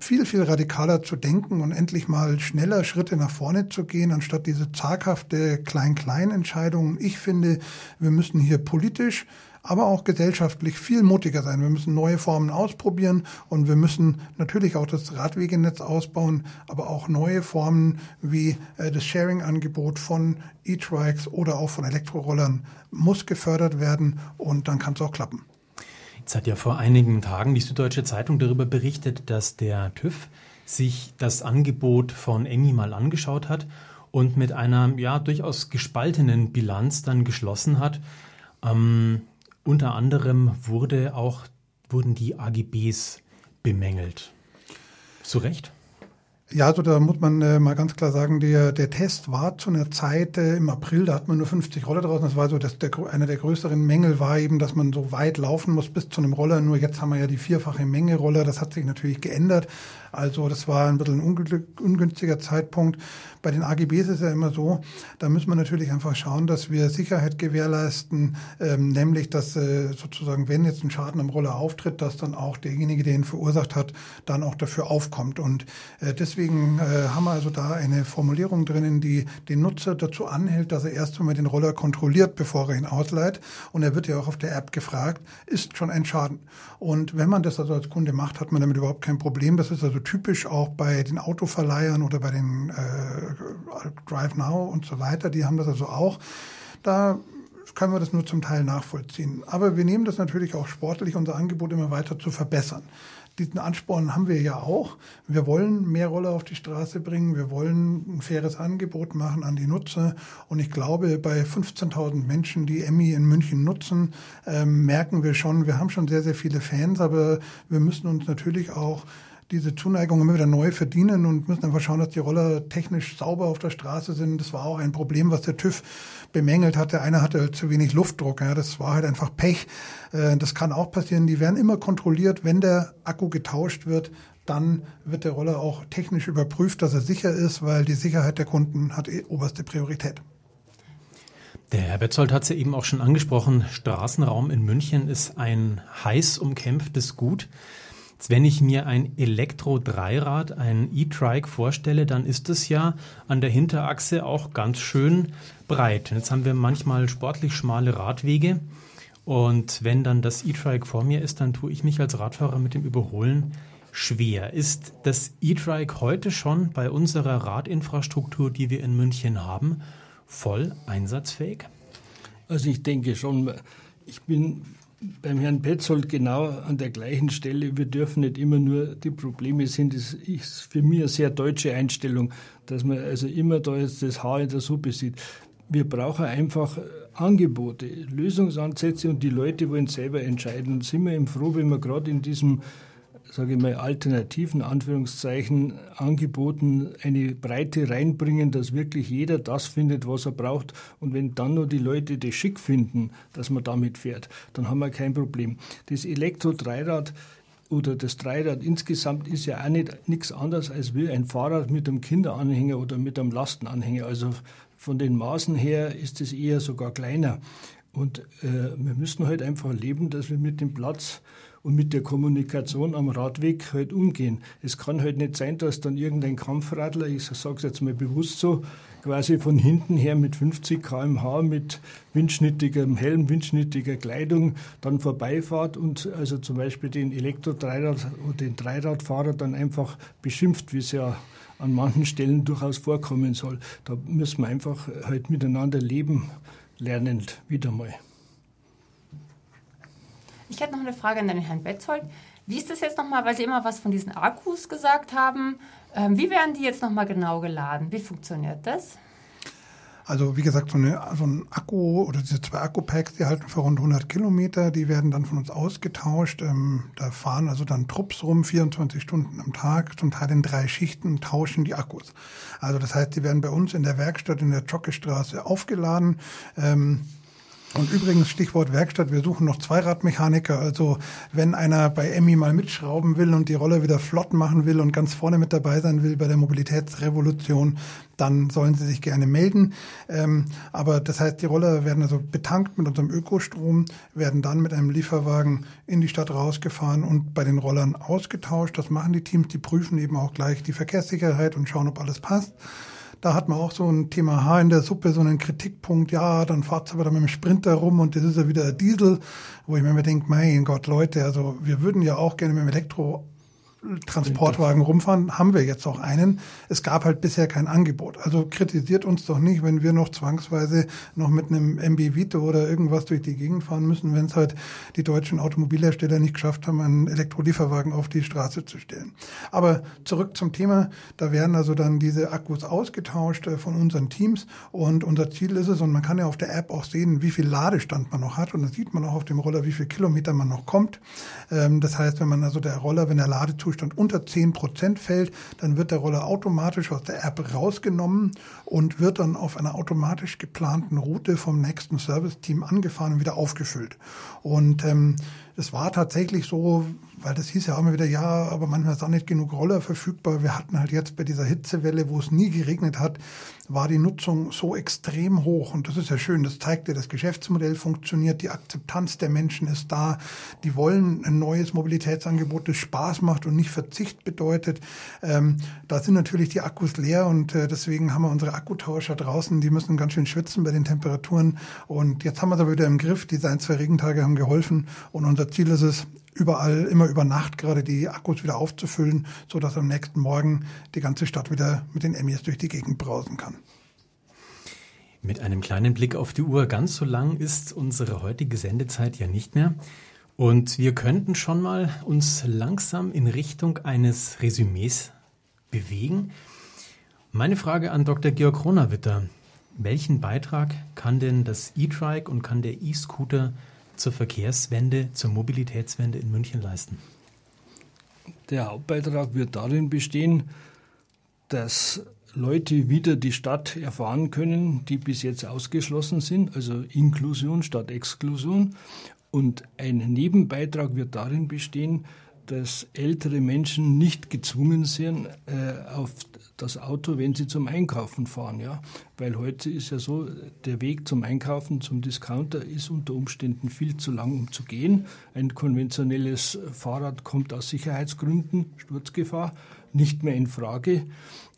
viel, viel radikaler zu denken und endlich mal schneller Schritte nach vorne zu gehen, anstatt diese zaghafte Klein-Klein-Entscheidungen. Ich finde, wir müssen hier politisch aber auch gesellschaftlich viel mutiger sein. Wir müssen neue Formen ausprobieren und wir müssen natürlich auch das Radwegenetz ausbauen, aber auch neue Formen wie äh, das Sharing-Angebot von E-Trikes oder auch von Elektrorollern muss gefördert werden und dann kann es auch klappen. Jetzt hat ja vor einigen Tagen die Süddeutsche Zeitung darüber berichtet, dass der TÜV sich das Angebot von Emmy mal angeschaut hat und mit einer ja durchaus gespaltenen Bilanz dann geschlossen hat. Ähm, unter anderem wurde auch, wurden die AGBs bemängelt. Zu Recht? Ja, also da muss man äh, mal ganz klar sagen, der, der Test war zu einer Zeit äh, im April, da hat man nur 50 Roller draußen. Das war so, dass der, einer der größeren Mängel war eben, dass man so weit laufen muss bis zu einem Roller. Nur jetzt haben wir ja die vierfache Menge Roller. Das hat sich natürlich geändert. Also das war ein bisschen ein ungünstiger Zeitpunkt. Bei den AGBs ist ja immer so, da müssen wir natürlich einfach schauen, dass wir Sicherheit gewährleisten, ähm, nämlich dass äh, sozusagen, wenn jetzt ein Schaden am Roller auftritt, dass dann auch derjenige, der ihn verursacht hat, dann auch dafür aufkommt. Und äh, deswegen äh, haben wir also da eine Formulierung drinnen, die den Nutzer dazu anhält, dass er erst einmal den Roller kontrolliert, bevor er ihn ausleiht. Und er wird ja auch auf der App gefragt, ist schon ein Schaden. Und wenn man das also als Kunde macht, hat man damit überhaupt kein Problem. Das ist also typisch auch bei den Autoverleihern oder bei den äh, Drive Now und so weiter. Die haben das also auch. Da können wir das nur zum Teil nachvollziehen. Aber wir nehmen das natürlich auch sportlich, unser Angebot immer weiter zu verbessern. Diesen Ansporn haben wir ja auch. Wir wollen mehr Roller auf die Straße bringen. Wir wollen ein faires Angebot machen an die Nutzer. Und ich glaube, bei 15.000 Menschen, die Emmy in München nutzen, ähm, merken wir schon, wir haben schon sehr, sehr viele Fans, aber wir müssen uns natürlich auch diese Zuneigung immer wieder neu verdienen und müssen einfach schauen, dass die Roller technisch sauber auf der Straße sind. Das war auch ein Problem, was der TÜV bemängelt hatte. Einer hatte zu wenig Luftdruck. Ja, das war halt einfach Pech. Äh, das kann auch passieren. Die werden immer kontrolliert, wenn der Akku getauscht wird. Dann wird der Roller auch technisch überprüft, dass er sicher ist, weil die Sicherheit der Kunden hat eh oberste Priorität. Der Herr Betzold hat es ja eben auch schon angesprochen. Straßenraum in München ist ein heiß umkämpftes Gut. Wenn ich mir ein Elektro-Dreirad, ein E-Trike vorstelle, dann ist es ja an der Hinterachse auch ganz schön breit. Jetzt haben wir manchmal sportlich schmale Radwege. Und wenn dann das E-Trike vor mir ist, dann tue ich mich als Radfahrer mit dem Überholen schwer. Ist das E-Trike heute schon bei unserer Radinfrastruktur, die wir in München haben, voll einsatzfähig? Also ich denke schon. Ich bin beim Herrn Petzold genau an der gleichen Stelle. Wir dürfen nicht immer nur die Probleme sind. Das ist für mich eine sehr deutsche Einstellung, dass man also immer da jetzt das Haar in der Suppe sieht. Wir brauchen einfach Angebote, Lösungsansätze und die Leute wollen selber entscheiden. Und sind wir eben froh, wenn wir gerade in diesem sage ich mal, alternativen Anführungszeichen Angeboten eine Breite reinbringen, dass wirklich jeder das findet, was er braucht. Und wenn dann nur die Leute das schick finden, dass man damit fährt, dann haben wir kein Problem. Das Elektro-Dreirad oder das Dreirad insgesamt ist ja auch nicht nichts anderes als wie ein Fahrrad mit einem Kinderanhänger oder mit einem Lastenanhänger. Also von den Maßen her ist es eher sogar kleiner. Und äh, wir müssen halt einfach leben, dass wir mit dem Platz und mit der Kommunikation am Radweg halt umgehen. Es kann halt nicht sein, dass dann irgendein Kampfradler, ich sage es jetzt mal bewusst so, quasi von hinten her mit 50 km/h mit windschnittigem Helm, windschnittiger Kleidung dann vorbeifahrt und also zum Beispiel den Elektro-Dreirad oder den Dreiradfahrer dann einfach beschimpft, wie es ja an manchen Stellen durchaus vorkommen soll. Da müssen wir einfach halt miteinander leben lernen, wieder mal. Ich hätte noch eine Frage an den Herrn Betzold. Wie ist das jetzt nochmal, weil Sie immer was von diesen Akkus gesagt haben? Ähm, wie werden die jetzt nochmal genau geladen? Wie funktioniert das? Also wie gesagt, so, eine, so, ein Akku oder diese zwei Akku-Packs, die halten für rund 100 Kilometer, die werden dann von uns ausgetauscht. Ähm, da fahren also dann Trupps rum, 24 Stunden am Tag, zum Teil in drei Schichten, tauschen die Akkus. Also das heißt, die werden bei uns in der Werkstatt in der Jockestraße aufgeladen. Ähm, Und übrigens Stichwort Werkstatt, wir suchen noch Zweiradmechaniker. Also wenn einer bei Emmy mal mitschrauben will und die Rolle wieder flott machen will und ganz vorne mit dabei sein will bei der Mobilitätsrevolution, dann sollen Sie sich gerne melden. Ähm, aber das heißt, die Roller werden also betankt mit unserem Ökostrom, werden dann mit einem Lieferwagen in die Stadt rausgefahren und bei den Rollern ausgetauscht. Das machen die Teams, die prüfen eben auch gleich die Verkehrssicherheit und schauen, ob alles passt. Da hat man auch so ein Thema H in der Suppe, so einen Kritikpunkt, ja, dann fahrt's aber dann mit dem Sprinter rum und das ist ja wieder ein Diesel, wo ich mir immer denke, mein Gott, Leute, also wir würden ja auch gerne mit dem Elektro Transportwagen rumfahren, haben wir jetzt auch einen. Es gab halt bisher kein Angebot. Also kritisiert uns doch nicht, wenn wir noch zwangsweise noch mit einem MB Vito oder irgendwas durch die Gegend fahren müssen, wenn es halt die deutschen Automobilhersteller nicht geschafft haben, einen Elektrolieferwagen auf die Straße zu stellen. Aber zurück zum Thema. Da werden also dann diese Akkus ausgetauscht äh, von unseren Teams und unser Ziel ist es, und man kann ja auf der App auch sehen, wie viel Ladestand man noch hat und dann sieht man auch auf dem Roller, wie viel Kilometer man noch kommt. Ähm, das heißt, wenn man also der Roller, wenn der Ladezustand Zustand unter 10 Prozent fällt, dann wird der Roller automatisch aus der App rausgenommen und wird dann auf einer automatisch geplanten Route vom nächsten Service-Team angefahren und wieder aufgefüllt. Und ähm, es war tatsächlich so, weil das hieß ja auch immer wieder, ja, aber manchmal ist auch nicht genug Roller verfügbar. Wir hatten halt jetzt bei dieser Hitzewelle, wo es nie geregnet hat, war die Nutzung so extrem hoch. Und das ist ja schön. Das zeigt ja, das Geschäftsmodell funktioniert, die Akzeptanz der Menschen ist da. Die wollen ein neues Mobilitätsangebot, das Spaß macht und nicht Verzicht bedeutet. Ähm, da sind natürlich die Akkus leer und äh, deswegen haben wir unsere Akkutauscher draußen. Die müssen ganz schön schwitzen bei den Temperaturen. Und jetzt haben wir es aber wieder im Griff. Diese ein, zwei Regentage haben geholfen. Und unser Ziel ist es, überall immer über Nacht gerade die Akkus wieder aufzufüllen, so dass am nächsten Morgen die ganze Stadt wieder mit den Emmys durch die Gegend brausen kann. Mit einem kleinen Blick auf die Uhr, ganz so lang ist unsere heutige Sendezeit ja nicht mehr. Und wir könnten schon mal uns langsam in Richtung eines Resümees bewegen. Meine Frage an Dr. Georg Kronawitter. Welchen Beitrag kann denn das E-Trike und kann der E-Scooter zur Verkehrswende, zur Mobilitätswende in München leisten? Der Hauptbeitrag wird darin bestehen, dass Leute wieder die Stadt erfahren können, die bis jetzt ausgeschlossen sind, also Inklusion statt Exklusion. Und ein Nebenbeitrag wird darin bestehen, dass ältere Menschen nicht gezwungen sind äh, auf das Auto, wenn sie zum Einkaufen fahren, ja, weil heute ist ja so, der Weg zum Einkaufen, zum Discounter ist unter Umständen viel zu lang, um zu gehen. Ein konventionelles Fahrrad kommt aus Sicherheitsgründen, Sturzgefahr, nicht mehr in Frage.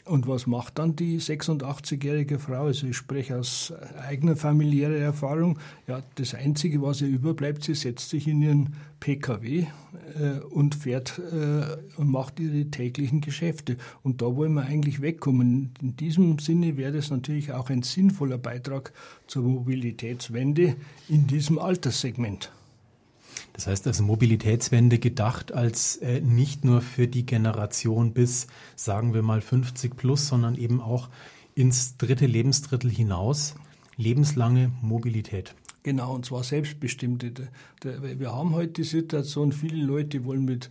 Und was macht dann die 86-jährige Frau? Also ich spreche aus eigener familiärer Erfahrung. Ja, das Einzige, was ihr überbleibt, sie setzt sich in ihren PKW äh, und fährt äh, und macht ihre täglichen Geschäfte. Und da wollen wir eigentlich wegkommen. In diesem Sinne wäre das natürlich auch ein sinnvoller Beitrag zur Mobilitätswende in diesem Alterssegment. Das heißt also Mobilitätswende gedacht als äh, nicht nur für die Generation bis, sagen wir mal, 50 plus, sondern eben auch ins dritte Lebensdrittel hinaus. Lebenslange Mobilität. Genau, und zwar selbstbestimmte. Wir haben heute die Situation, viele Leute wollen mit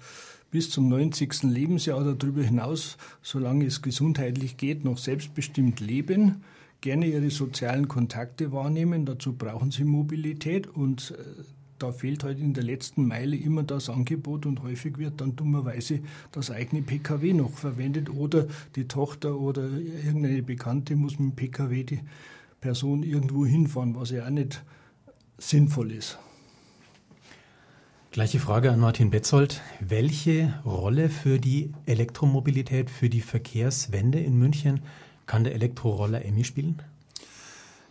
bis zum 90. Lebensjahr oder darüber hinaus, solange es gesundheitlich geht, noch selbstbestimmt leben, gerne ihre sozialen Kontakte wahrnehmen. Dazu brauchen sie Mobilität und äh, da fehlt halt in der letzten Meile immer das Angebot und häufig wird dann dummerweise das eigene Pkw noch verwendet oder die Tochter oder irgendeine Bekannte muss mit dem Pkw die Person irgendwo hinfahren, was ja auch nicht sinnvoll ist. Gleiche Frage an Martin Betzold. Welche Rolle für die Elektromobilität, für die Verkehrswende in München kann der Elektroroller Emmy spielen?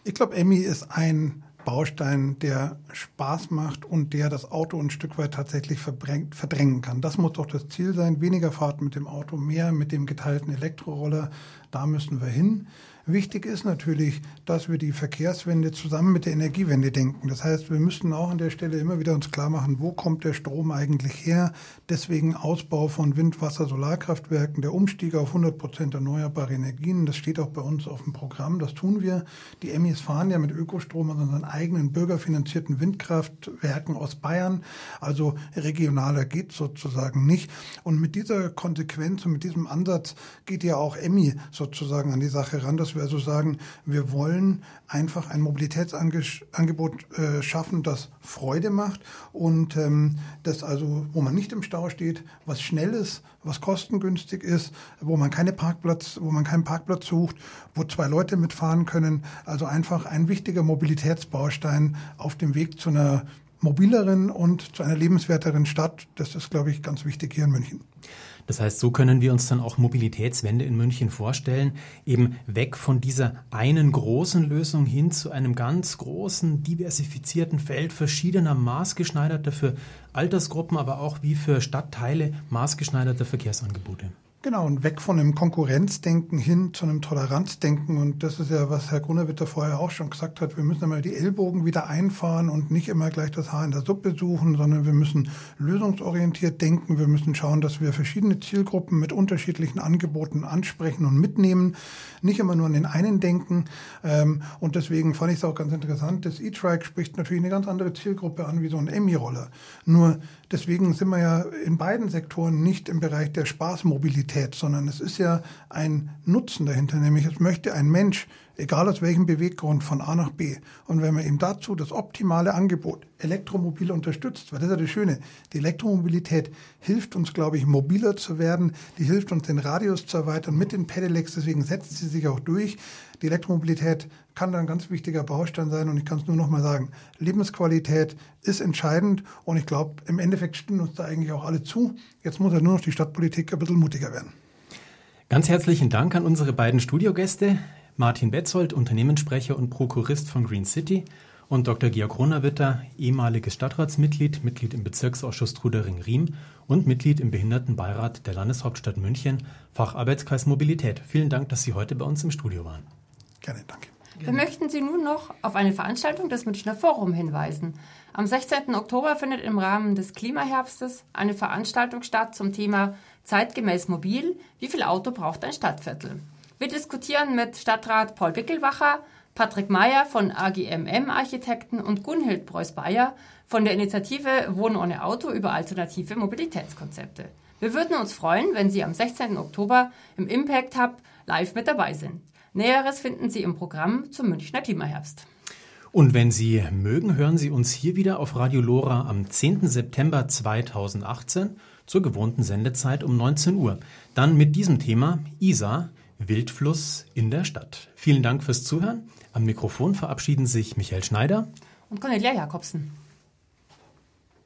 Ich glaube, Emmy ist ein Baustein, der Spaß macht und der das Auto ein Stück weit tatsächlich verdrängen kann. Das muss doch das Ziel sein. Weniger Fahrt mit dem Auto, mehr mit dem geteilten Elektroroller. Da müssen wir hin. Wichtig ist natürlich, dass wir die Verkehrswende zusammen mit der Energiewende denken. Das heißt, wir müssen auch an der Stelle immer wieder uns klar machen, wo kommt der Strom eigentlich her? Deswegen Ausbau von Wind-, Wasser-, Solarkraftwerken, der Umstieg auf 100 Prozent erneuerbare Energien. Das steht auch bei uns auf dem Programm. Das tun wir. Die Emis fahren ja mit Ökostrom an unseren eigenen bürgerfinanzierten Windkraftwerken aus Bayern. Also regionaler geht sozusagen nicht. Und mit dieser Konsequenz und mit diesem Ansatz geht ja auch Emmy sozusagen an die Sache ran, dass wir wir also sagen, wir wollen einfach ein Mobilitätsangebot äh, schaffen, das Freude macht und ähm, das also, wo man nicht im Stau steht, was schnell ist, was kostengünstig ist, wo man keine Parkplatz, wo man keinen Parkplatz sucht, wo zwei Leute mitfahren können. Also einfach ein wichtiger Mobilitätsbaustein auf dem Weg zu einer mobileren und zu einer lebenswerteren Stadt. Das ist, glaube ich, ganz wichtig hier in München. Das heißt, so können wir uns dann auch Mobilitätswende in München vorstellen, eben weg von dieser einen großen Lösung hin zu einem ganz großen, diversifizierten Feld verschiedener maßgeschneiderter für Altersgruppen, aber auch wie für Stadtteile maßgeschneiderter Verkehrsangebote. Genau, und weg von einem Konkurrenzdenken hin zu einem Toleranzdenken. Und das ist ja, was Herr Grunewitzer vorher auch schon gesagt hat. Wir müssen einmal die Ellbogen wieder einfahren und nicht immer gleich das Haar in der Suppe suchen, sondern wir müssen lösungsorientiert denken. Wir müssen schauen, dass wir verschiedene Zielgruppen mit unterschiedlichen Angeboten ansprechen und mitnehmen. Nicht immer nur an den einen denken. Ähm, und deswegen fand ich es auch ganz interessant. Das E-Trike spricht natürlich eine ganz andere Zielgruppe an wie so ein Emmy-Roller. Nur deswegen sind wir ja in beiden Sektoren nicht im Bereich der Spaßmobilität Mobilität, sondern es ist ja ein Nutzen dahinter, nämlich es möchte ein Mensch, egal aus welchem Beweggrund, von A nach B. Und wenn man ihm dazu das optimale Angebot Elektromobil unterstützt, weil das ist ja das Schöne, die Elektromobilität hilft uns, glaube ich, mobiler zu werden, die hilft uns, den Radius zu erweitern mit den Pedelecs, deswegen setzt sie sich auch durch. Die Elektromobilität kann da ein ganz wichtiger Baustein sein und ich kann es nur noch mal sagen, Lebensqualität ist entscheidend und ich glaube, im Endeffekt stimmen uns da eigentlich auch alle zu. Jetzt muss ja nur noch die Stadtpolitik ein bisschen mutiger werden. Ganz herzlichen Dank an unsere beiden Studiogäste, Martin Betzold, Unternehmenssprecher und Prokurist von Green City und Dr. Georg Ronawitter, ehemaliges Stadtratsmitglied, Mitglied im Bezirksausschuss Trudering-Riem und Mitglied im Behindertenbeirat der Landeshauptstadt München, Facharbeitskreis Mobilität. Vielen Dank, dass Sie heute bei uns im Studio waren. Gerne, danke. Wir möchten Sie nun noch auf eine Veranstaltung des Münchner Forum hinweisen. Am 16. Oktober findet im Rahmen des Klimaherbstes eine Veranstaltung statt zum Thema Zeitgemäß mobil, wie viel Auto braucht ein Stadtviertel? Wir diskutieren mit Stadtrat Paul Wickelwacher, Patrick Meyer von AGMM Architekten und Gunhild Preuß-Bayer von der Initiative Wohnen ohne Auto über alternative Mobilitätskonzepte. Wir würden uns freuen, wenn Sie am 16. Oktober im Impact Hub live mit dabei sind. Näheres finden Sie im Programm zum Münchner Klimaherbst. Und wenn Sie mögen, hören Sie uns hier wieder auf Radio Lora am 10. September 2018 zur gewohnten Sendezeit um 19 Uhr. Dann mit diesem Thema ISA, Wildfluss in der Stadt. Vielen Dank fürs Zuhören. Am Mikrofon verabschieden sich Michael Schneider und Cornelia Jakobsen.